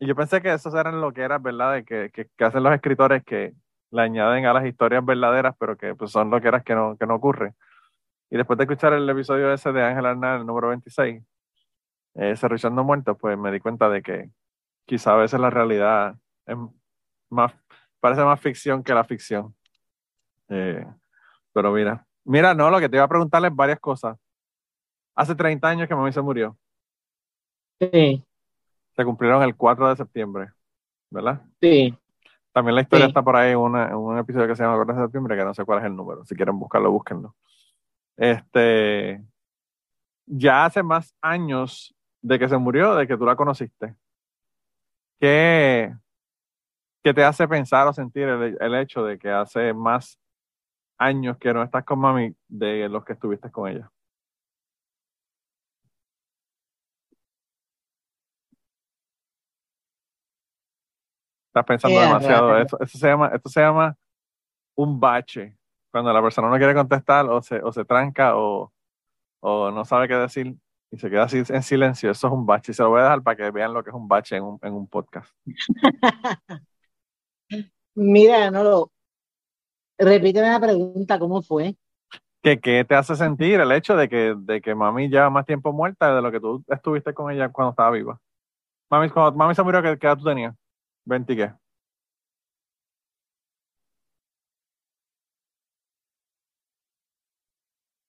Y yo pensé que esos eran lo que era verdad, que, que, hacen los escritores que le añaden a las historias verdaderas, pero que pues, son lo que eras que no, que no ocurre. Y después de escuchar el episodio ese de Ángel Arnal, el número 26, eh, Cerruchando Muertos, pues me di cuenta de que quizá a veces la realidad es más, parece más ficción que la ficción. Eh, pero mira, mira, no, lo que te iba a preguntarle es varias cosas. Hace 30 años que mami se murió. Sí. Se cumplieron el 4 de septiembre, ¿verdad? Sí. También la historia Sí. está por ahí en, una- en un episodio que se llama Acordes de septiembre, que no sé cuál es el número. Si quieren buscarlo, búsquenlo. Este, ya hace más años de que se murió, de que tú la conociste. ¿Qué, qué te hace pensar o sentir el, el hecho de que hace más años que no estás con mami de los que estuviste con ella? Estás pensando demasiado. Eso, eso se llama, esto se llama un bache. Cuando la persona no quiere contestar o se, o se tranca o, o no sabe qué decir y se queda así en silencio, eso es un bache. Y se lo voy a dejar para que vean lo que es un bache en un, en un podcast. (laughs) Mira, no lo. Repíteme la pregunta, ¿cómo fue? ¿Qué, qué te hace sentir el hecho de que, de que mami lleva más tiempo muerta de lo que tú estuviste con ella cuando estaba viva? Mami, cuando mami se murió, ¿qué, qué edad tú tenías? ¿20 y qué?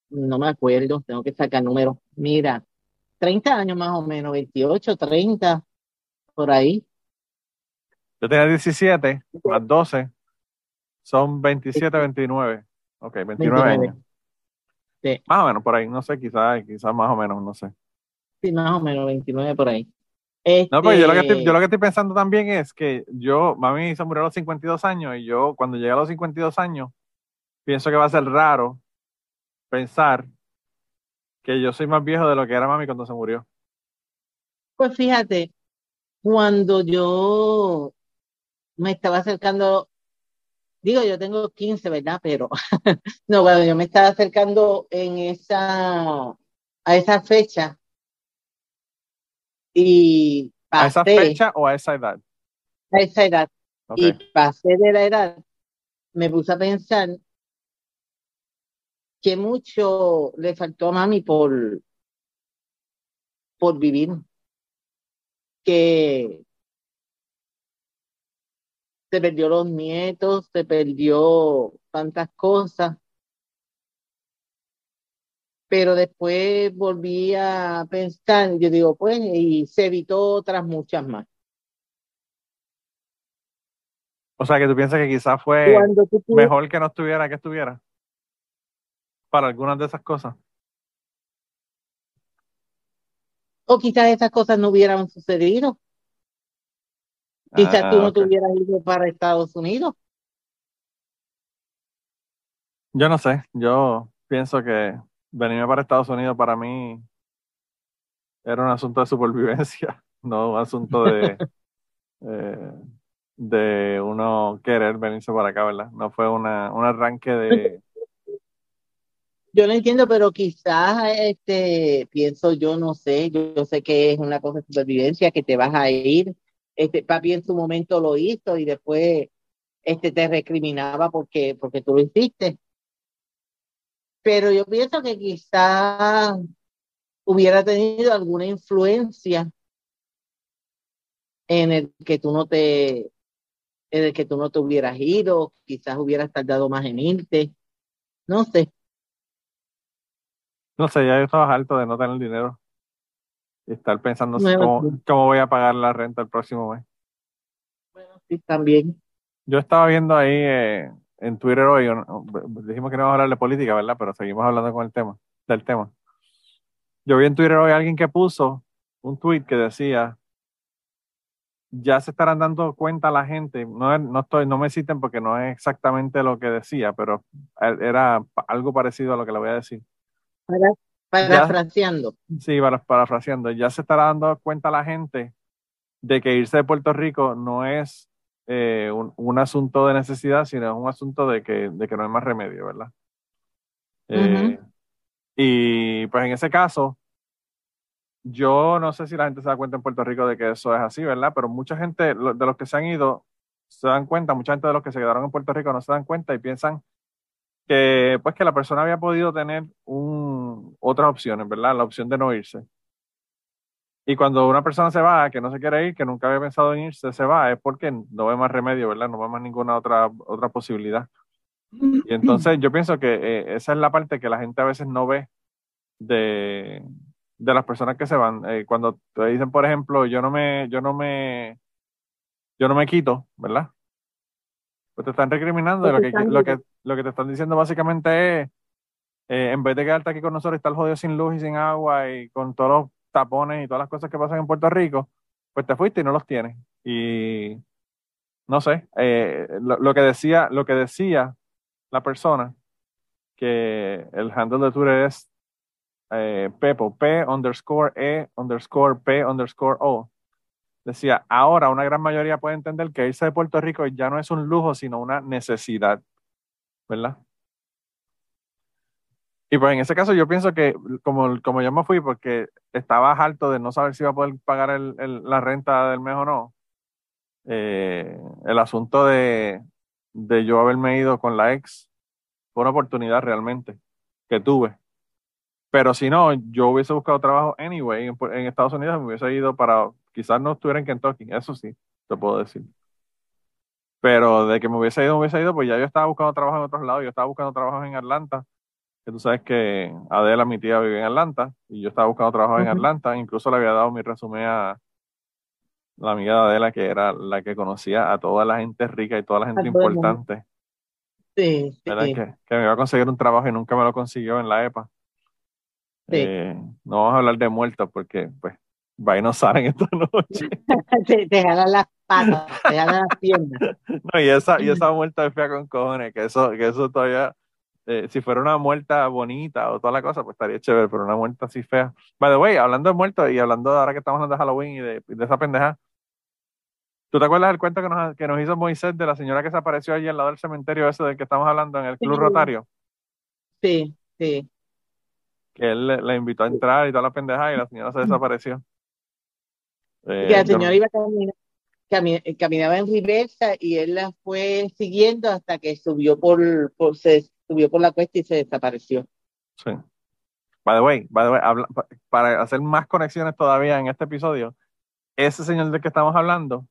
No me acuerdo, tengo que sacar números. Mira, 30 años más o menos, 28, 30, por ahí. Yo tenía 17 más 12, son 27, 29. Ok, 29 29. años. Sí. Más o menos por ahí, no sé, quizás quizás más o menos, no sé. Sí, más o menos, 29 por ahí. No, pues yo lo, que estoy, Este, yo lo que estoy pensando también es que yo, mami se murió a los 52 años y yo cuando llegue a los 52 años, pienso que va a ser raro pensar que yo soy más viejo de lo que era mami cuando se murió. Pues fíjate, cuando yo me estaba acercando, digo, yo tengo 15, ¿verdad? Pero (laughs) no, cuando yo me estaba acercando en esa, a esa fecha y ¿A esa pasé fecha o a esa edad? a esa edad y pasé de la edad, me puse a pensar que mucho le faltó a mami por, por vivir, que se perdió los nietos, se perdió tantas cosas, pero después volví a pensar, yo digo, pues, y se evitó otras muchas más. O sea, que tú piensas que quizás fue Cuando tú tú- mejor que no estuviera que estuviera para algunas de esas cosas. o quizás esas cosas no hubieran sucedido, quizás Ah, tú no ok. te hubieras ido para Estados Unidos. Yo no sé, yo pienso que venirme para Estados Unidos para mí era un asunto de supervivencia, (laughs) no un asunto de, eh, de uno querer venirse para acá, ¿verdad? No fue una, un arranque de... Yo no entiendo, pero quizás, este, pienso yo, no sé, yo, sé que es una cosa de supervivencia, que te vas a ir. Este, papi en su momento lo hizo y después, este, te recriminaba porque, porque tú lo hiciste. Pero yo pienso que quizás hubiera tenido alguna influencia en el que tú no te, en el que tú no te hubieras ido, quizás hubieras tardado más en irte, no sé. No sé, ya yo estaba harto de no tener dinero y estar pensando Bueno, cómo, cómo voy a pagar la renta el próximo mes. Bueno, sí, también. Yo estaba viendo ahí eh, en Twitter hoy, dijimos que no íbamos a hablar de política, ¿verdad? Pero seguimos hablando con el tema, del tema. Yo vi en Twitter hoy a alguien que puso un tweet que decía, ya se estarán dando cuenta la gente, no, no estoy, no me citen porque no es exactamente lo que decía, pero era algo parecido a lo que le voy a decir. Para, parafraseando. Sí, para, parafraseando, ya se estará dando cuenta la gente de que irse de Puerto Rico no es eh, un, un asunto de necesidad, sino es un asunto de que, de que no hay más remedio, ¿verdad? Eh, Y pues en ese caso, yo no sé si la gente se da cuenta en Puerto Rico de que eso es así, ¿verdad? Pero mucha gente, lo- de los que se han ido, se dan cuenta, mucha gente de los que se quedaron en Puerto Rico no se dan cuenta y piensan que pues que la persona había podido tener un, otras opciones, ¿verdad? La opción de no irse. Y cuando una persona se va, que no se quiere ir, que nunca había pensado en irse, se va, es porque no ve más remedio, ¿verdad? No ve más ninguna otra, otra posibilidad. Y entonces yo pienso que eh, esa es la parte que la gente a veces no ve de, de las personas que se van. Eh, cuando te dicen, por ejemplo, yo no me, yo no me, yo no me quito, ¿verdad? Pues te están recriminando y lo que, lo que, lo que te están diciendo básicamente es, eh, en vez de quedarte aquí con nosotros estar jodido sin luz y sin agua y con todos los tapones y todas las cosas que pasan en Puerto Rico, pues te fuiste y no los tienes. Y no sé, eh, lo, que decía, lo que decía la persona, que el handle de Twitter es eh, Pepo, P underscore E underscore P underscore O. Decía, ahora una gran mayoría puede entender que irse de Puerto Rico ya no es un lujo, sino una necesidad, ¿verdad? Y pues en ese caso yo pienso que como, como yo me fui porque estaba harto de no saber si iba a poder pagar el, el, la renta del mes o no, eh, el asunto de, de yo haberme ido con la ex fue una oportunidad realmente que tuve. Pero si no, yo hubiese buscado trabajo anyway en, en Estados Unidos, me hubiese ido para, quizás no estuviera en Kentucky, eso sí, te puedo decir. Pero de que me hubiese ido, me hubiese ido, pues ya yo estaba buscando trabajo en otros lados, yo estaba buscando trabajo en Atlanta, que tú sabes que Adela, mi tía, vive en Atlanta, y yo estaba buscando trabajo uh -huh. en Atlanta, incluso le había dado mi resumen a la amiga de Adela, que era la que conocía a toda la gente rica y toda la gente importante. Sí, sí. Que, que, me iba a conseguir un trabajo y nunca me lo consiguió en la EPA. Sí. Eh, no vamos a hablar de muertos porque, pues, va y no salen esta (laughs) noche. (laughs) te, te jalan las patas, te jalan las piernas. (laughs) No, y esa, y esa muerta es fea con cojones, que eso, que eso todavía, eh, si fuera una muerta bonita o toda la cosa, pues estaría chévere, pero una muerta así fea. By the way, hablando de muertos y hablando de ahora que estamos hablando de Halloween y de, de esa pendeja, ¿tú te acuerdas del cuento que nos, que nos hizo Moisés de la señora que se apareció allí al lado del cementerio ese del que estamos hablando en el Club Sí. Rotario? Sí, sí. Que él le, le invitó a entrar y toda la pendeja y la señora se desapareció. Eh, que la señora iba cami- cami- caminaba en reversa y él la fue siguiendo hasta que subió por, por se subió por la cuesta y se desapareció. Sí. By the way, by the way, habla- para hacer más conexiones todavía en este episodio, ese señor del que estamos hablando,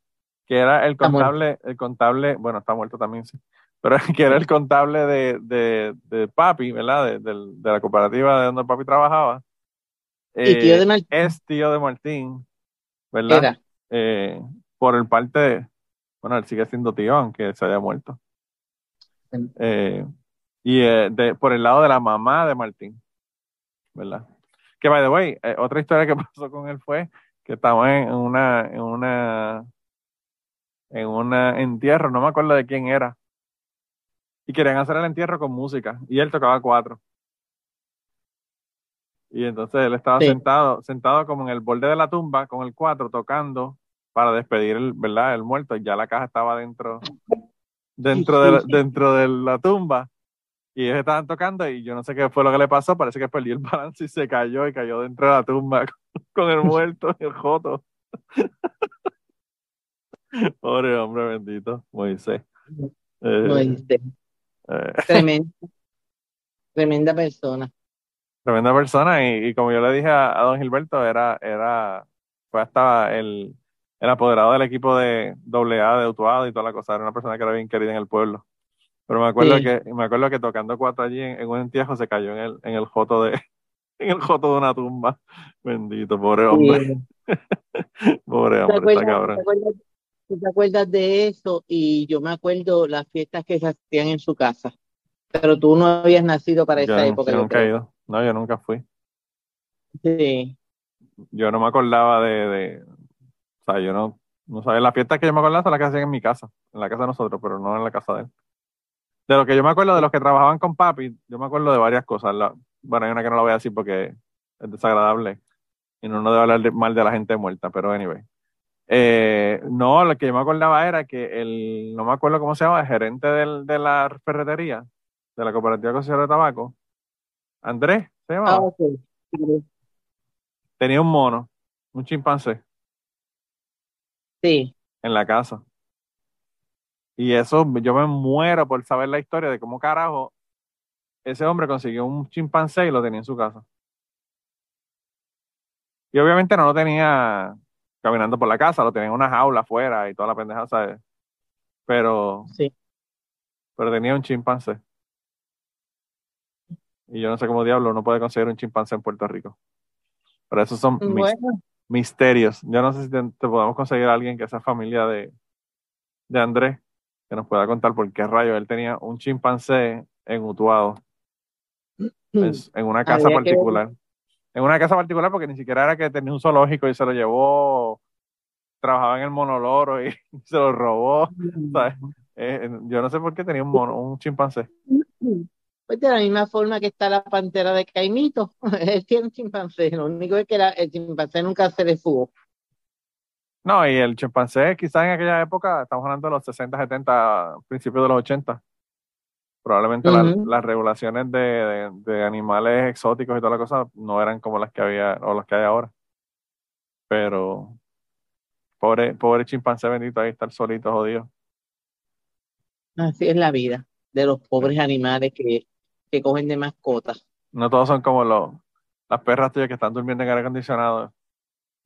que era el contable, el contable, bueno, está muerto también, sí, pero (laughs) que era el contable de, de, de Papi, ¿verdad? De, de la cooperativa de donde Papi trabajaba. Y tío Eh, de Martín es tío de Martín, ¿verdad? era. Eh, por el parte bueno, él sigue siendo tío, aunque se haya muerto. Eh, y eh, de, por el lado de la mamá de Martín, ¿verdad? Que, by the way, eh, otra historia que (laughs) pasó con él fue que estaba en una, en una, en una entierro, no me acuerdo de quién era, y querían hacer el entierro con música, y él tocaba cuatro. Y entonces él estaba Sí. sentado, sentado como en el borde de la tumba, con el cuatro, tocando para despedir el, ¿verdad? el muerto, y ya la caja estaba dentro, dentro de dentro de la tumba. Y ellos estaban tocando y yo no sé qué fue lo que le pasó, parece que perdió el (laughs) balance y se cayó y cayó dentro de la tumba (laughs) con el muerto y el joto. (laughs) Pobre hombre bendito, Moisés. Eh, Moisés. eh, Tremenda, tremenda persona. tremenda persona y, y como yo le dije a, a don Gilberto, era, era, fue hasta el, el apoderado del equipo de AA de Utuado y toda la cosa, era una persona que era bien querida en el pueblo. Pero me acuerdo Sí. que, me acuerdo que tocando cuatro allí en, en un entierro se cayó en el, en el joto de, (laughs) en el joto de una tumba. Bendito, pobre hombre, Sí. (laughs) pobre ¿Te hombre, está acuerdas, cabrón. te acuerdas- tú te acuerdas de eso? Y yo me acuerdo las fiestas que se hacían en su casa. Pero tú no habías nacido para Yo, esa época. yo nunca he ido, no, yo nunca fui. Sí, Yo no me acordaba de, de o sea, yo no, no sabía, las fiestas que yo me acordaba son las que hacían en mi casa, en la casa de nosotros, pero no en la casa de él. De lo que yo me acuerdo de los que trabajaban con papi, yo me acuerdo de varias cosas. La- bueno, hay una que no la voy a decir porque es desagradable y no, no debe hablar mal de la gente muerta, pero anyway. Eh, no, lo que yo me acordaba era que el, no me acuerdo cómo se llama, el gerente del, de la ferretería, de la cooperativa consejera de tabaco, Andrés, se llamaba, Ah, ok. Sí, tenía un mono, un chimpancé Sí, en la casa. Y eso, yo me muero por saber la historia de cómo carajo ese hombre consiguió un chimpancé y lo tenía en su casa. Y obviamente no lo tenía caminando por la casa, lo tenía en una jaula afuera y toda la pendeja, ¿sabes? Pero, sí. pero tenía un chimpancé. Y yo no sé cómo diablo uno puede conseguir un chimpancé en Puerto Rico. Pero esos son mis misterios. Yo no sé si te, te podemos conseguir a alguien que sea familia de, de Andrés que nos pueda contar por qué rayo él tenía un chimpancé en Utuado, en, en una casa Había que- particular. En una casa particular porque ni siquiera era que tenía un zoológico y se lo llevó, trabajaba en el monoloro y (laughs) se lo robó. ¿sabes? Eh, yo no sé por qué tenía un, mono, un chimpancé. Pues de la misma forma que está la pantera de Caimito, (laughs) él tiene un chimpancé, lo único es que la- el chimpancé nunca se le fugó. No, y el chimpancé quizás en aquella época, estamos hablando de los 60, 70, principios de los 80. Probablemente las regulaciones de, de- de animales exóticos y toda la cosa no eran como las que había o las que hay ahora. Pero pobre, pobre chimpancé bendito ahí estar solito, jodido. Así es la vida de los pobres animales que, que cogen de mascotas. No todos son como los, las perras tuyas que están durmiendo en aire acondicionado.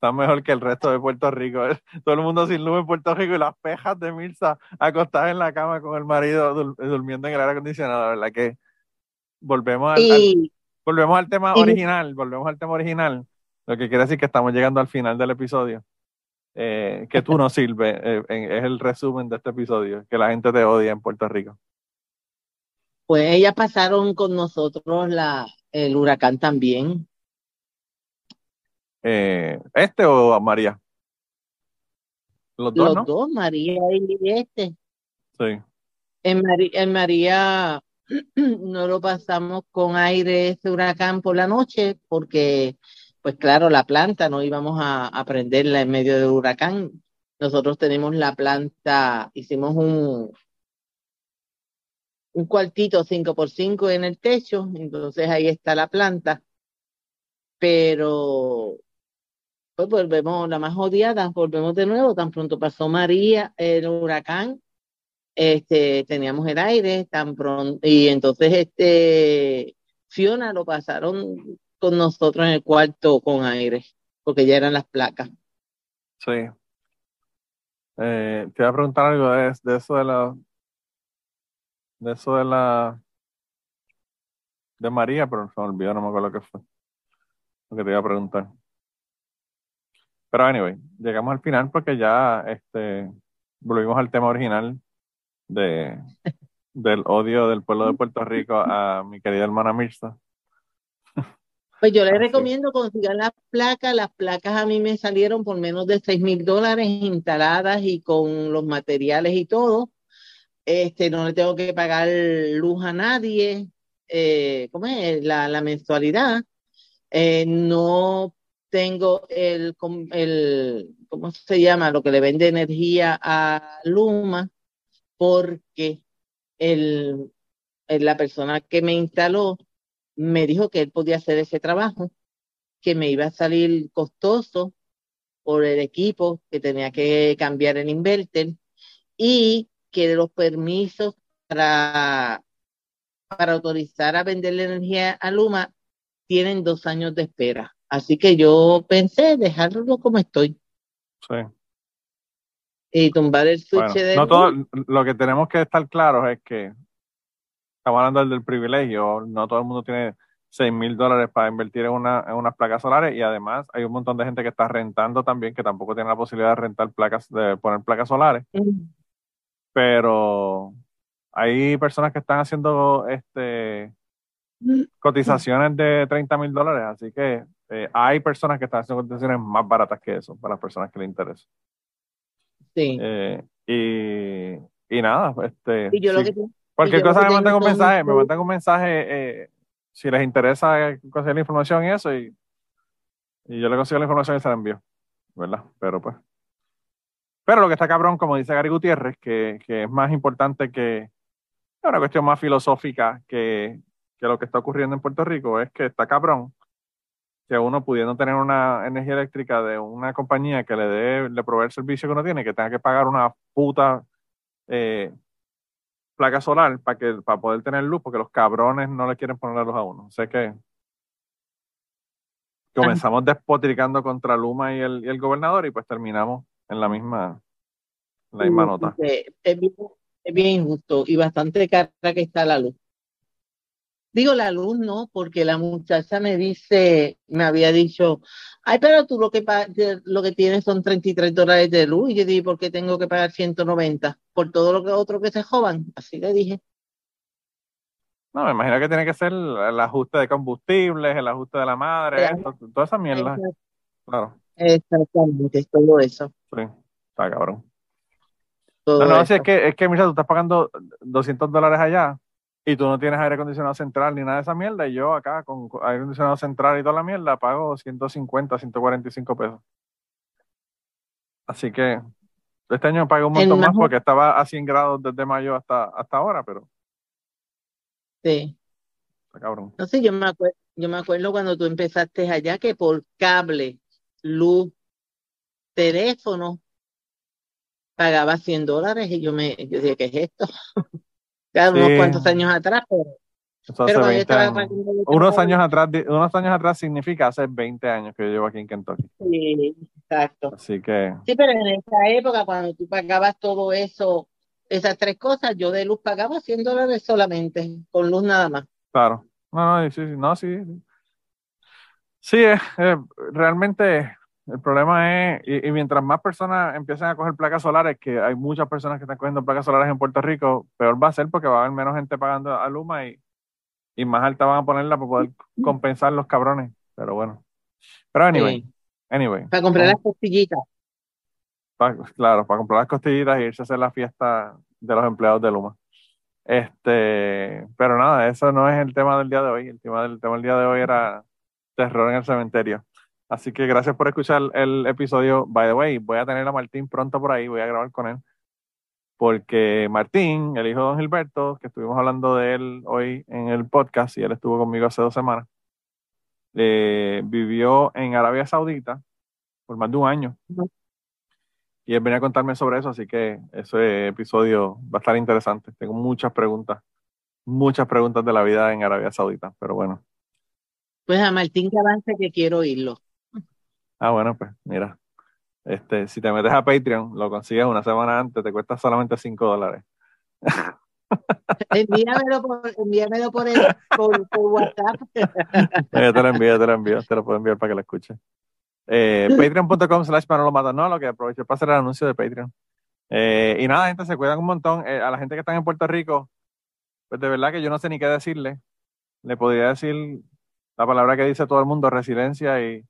Están mejor que el resto de Puerto Rico. Todo el mundo sin luz en Puerto Rico y las pejas de Mirza acostadas en la cama con el marido dur- durmiendo en el aire acondicionado. ¿Verdad que volvemos al, volvemos al tema y- original? Volvemos al tema original. Lo que quiere decir que estamos llegando al final del episodio. Eh, que tú no sirves. eh, es el resumen de este episodio. Que la gente te odia en Puerto Rico. pues ellas pasaron con nosotros la, el huracán también. Eh, ¿Este o María? Los dos, Los ¿no? dos, María y este. Sí. En, María (clears throat) no lo pasamos con aire ese huracán por la noche porque, pues claro, la planta no íbamos a, a prenderla en medio del huracán. Nosotros tenemos la planta, hicimos un, un cuartito 5 por 5 en el techo, entonces ahí está la planta. Pero pues volvemos, la más odiada, volvemos de nuevo, tan pronto pasó María, el huracán este, teníamos el aire tan pronto, y entonces este, Fiona lo pasaron con nosotros en el cuarto con aire, porque ya eran las placas. Sí. Eh, te iba a preguntar algo de, de eso de la de eso de la de María, pero se me olvidó, no me acuerdo qué fue lo que te iba a preguntar. Pero anyway, llegamos al final porque ya este volvimos al tema original de (laughs) del odio del pueblo de Puerto Rico a mi querida hermana Mirza. (laughs) Pues yo les Así. recomiendo consigan las placas, las placas a mí me salieron por menos de seis mil dólares instaladas y con los materiales y todo. Este, no le tengo que pagar luz a nadie, eh, ¿cómo es? La, la mensualidad. Eh, no tengo el, el, ¿cómo se llama? Lo que le vende energía a Luma, porque el, la persona que me instaló me dijo que él podía hacer ese trabajo, que me iba a salir costoso por el equipo, que tenía que cambiar el inverter y que los permisos para, para autorizar a venderle energía a Luma tienen dos años de espera. Así que yo pensé dejarlo como estoy. Sí. y tumbar el switch Bueno, de no todo, lo que tenemos que estar claros es que estamos hablando del, del privilegio, no todo el mundo tiene 6 mil dólares para invertir en, una, en unas placas solares. Y además hay un montón de gente que está rentando también que tampoco tiene la posibilidad de rentar placas, de poner placas solares, pero hay personas que están haciendo este cotizaciones de 30 mil dólares, así que eh, hay personas que están haciendo cotizaciones más baratas que eso para las personas que les interesa. Sí. Eh, y, y nada, este, Y yo lo sí. que Cualquier lo cosa me mandan un mensaje, me mandan un mensaje eh, si les interesa eh, conseguir la información y eso, y, y yo le consigo la información y se la envío, ¿verdad? Pero pues. Pero lo que está cabrón, como dice Gary Gutiérrez, que, que es más importante que, es una cuestión más filosófica que, que lo que está ocurriendo en Puerto Rico, es que está cabrón que uno pudiendo tener una energía eléctrica de una compañía que le dé, le provee el servicio que uno tiene, que tenga que pagar una puta eh, placa solar para que para poder tener luz, porque los cabrones no le quieren poner la luz a uno. Sé que comenzamos despotricando contra Luma y el, y el gobernador y pues terminamos en la misma, en la misma nota. Es bien, es bien injusto y bastante cara que está la luz. Digo, la luz no, porque la muchacha me dice, me había dicho, ay, pero tú lo que, lo que tienes son 33 dólares de luz. Y yo dije, ¿por qué tengo que pagar 190? Por todo lo que otro que se joban. Así le dije. No, me imagino que tiene que ser el ajuste de combustibles, el ajuste de la madre, toda esa mierda. Claro. Exactamente, todo eso. Sí, está cabrón. no, no, si es que, es que, mira, tú estás pagando 200 dólares allá y tú no tienes aire acondicionado central ni nada de esa mierda, y yo acá con aire acondicionado central y toda la mierda pago 150, 145 pesos. Así que este año pago un montón más porque estaba a 100 grados desde mayo hasta, hasta ahora, pero. Sí. Está cabrón. No sé, yo me, acuerdo, yo me acuerdo cuando tú empezaste allá que por cable, luz, teléfono, pagaba 100 dólares y yo me yo dije, ¿qué es esto? (laughs) Claro, unos cuantos años atrás, pero, unos años atrás, unos años atrás significa hace 20 años que yo llevo aquí en Kentucky. Sí, exacto. Así que. Sí, pero en esa época, cuando tú pagabas todo eso, esas tres cosas, yo de luz pagaba 100 dólares solamente, con luz nada más. Claro. No, no, sí, sí, no, sí. Sí, eh, realmente el problema es, y, mientras más personas empiecen a coger placas solares, que hay muchas personas que están cogiendo placas solares en Puerto Rico, peor va a ser porque va a haber menos gente pagando a Luma y, y más alta van a ponerla para poder compensar los cabrones. Pero bueno. Pero anyway, anyway. Para comprar las costillitas. claro, para comprar las costillitas e irse a hacer la fiesta de los empleados de Luma. Este, pero nada, eso no es el tema del día de hoy. El tema del tema del día de hoy era terror en el cementerio. Así que gracias por escuchar el episodio. By the way, voy a tener a Martín pronto por ahí, voy a grabar con él. Porque Martín, el hijo de Don Gilberto, que estuvimos hablando de él hoy en el podcast, y él estuvo conmigo hace dos semanas, eh, vivió en Arabia Saudita por más de un año. Y él venía a contarme sobre eso, así que ese episodio va a estar interesante. Tengo muchas preguntas, muchas preguntas de la vida en Arabia Saudita, pero bueno. Pues a Martín que avance que quiero oírlo. Ah, bueno, pues mira, este, si te metes a Patreon, lo consigues una semana antes, te cuesta solamente 5 dólares. envíamelo por, envíamelo por, el, por, WhatsApp. Yo (laughs) te lo envío, te lo envío, te lo puedo enviar para que lo escuches. Eh, (laughs) Patreon.com slash no lo mata. No, lo que aprovecho para hacer el anuncio de Patreon. Eh, y nada, gente, se cuidan un montón. Eh, a la gente que está en Puerto Rico, pues de verdad que yo no sé ni qué decirle. Le podría decir la palabra que dice todo el mundo, resiliencia y,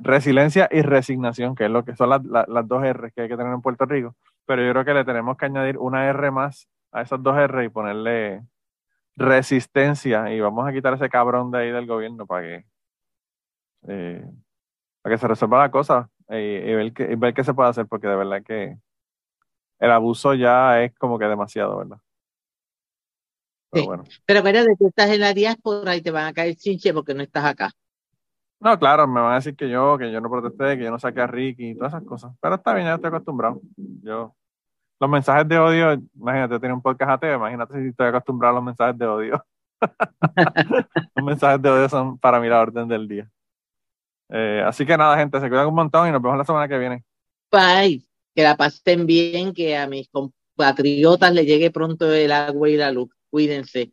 resiliencia y resignación, que es lo que son las, dos R que hay que tener en Puerto Rico. Pero yo creo que le tenemos que añadir una R más a esas dos R y ponerle resistencia y vamos a quitar ese cabrón de ahí del gobierno para que eh, para que se resuelva la cosa eh, y, ver, qué, ver qué se puede hacer porque de verdad que el abuso ya es como que demasiado, ¿verdad? Pero, bueno. Pero mira, de que estás en la diáspora y te van a caer chinche porque no estás acá. No, claro, me van a decir que yo, que yo no protesté, que yo no saqué a Ricky y todas esas cosas. Pero está bien, ya estoy acostumbrado. Yo, los mensajes de odio, imagínate, tiene un podcast ateo, imagínate si estoy acostumbrado a los mensajes de odio. (laughs) los mensajes de odio son para mí la orden del día. Eh, así que nada, gente, se cuidan un montón y nos vemos la semana que viene. Bye. Que la pasen bien, que a mis compatriotas le llegue pronto el agua y la luz. Cuídense.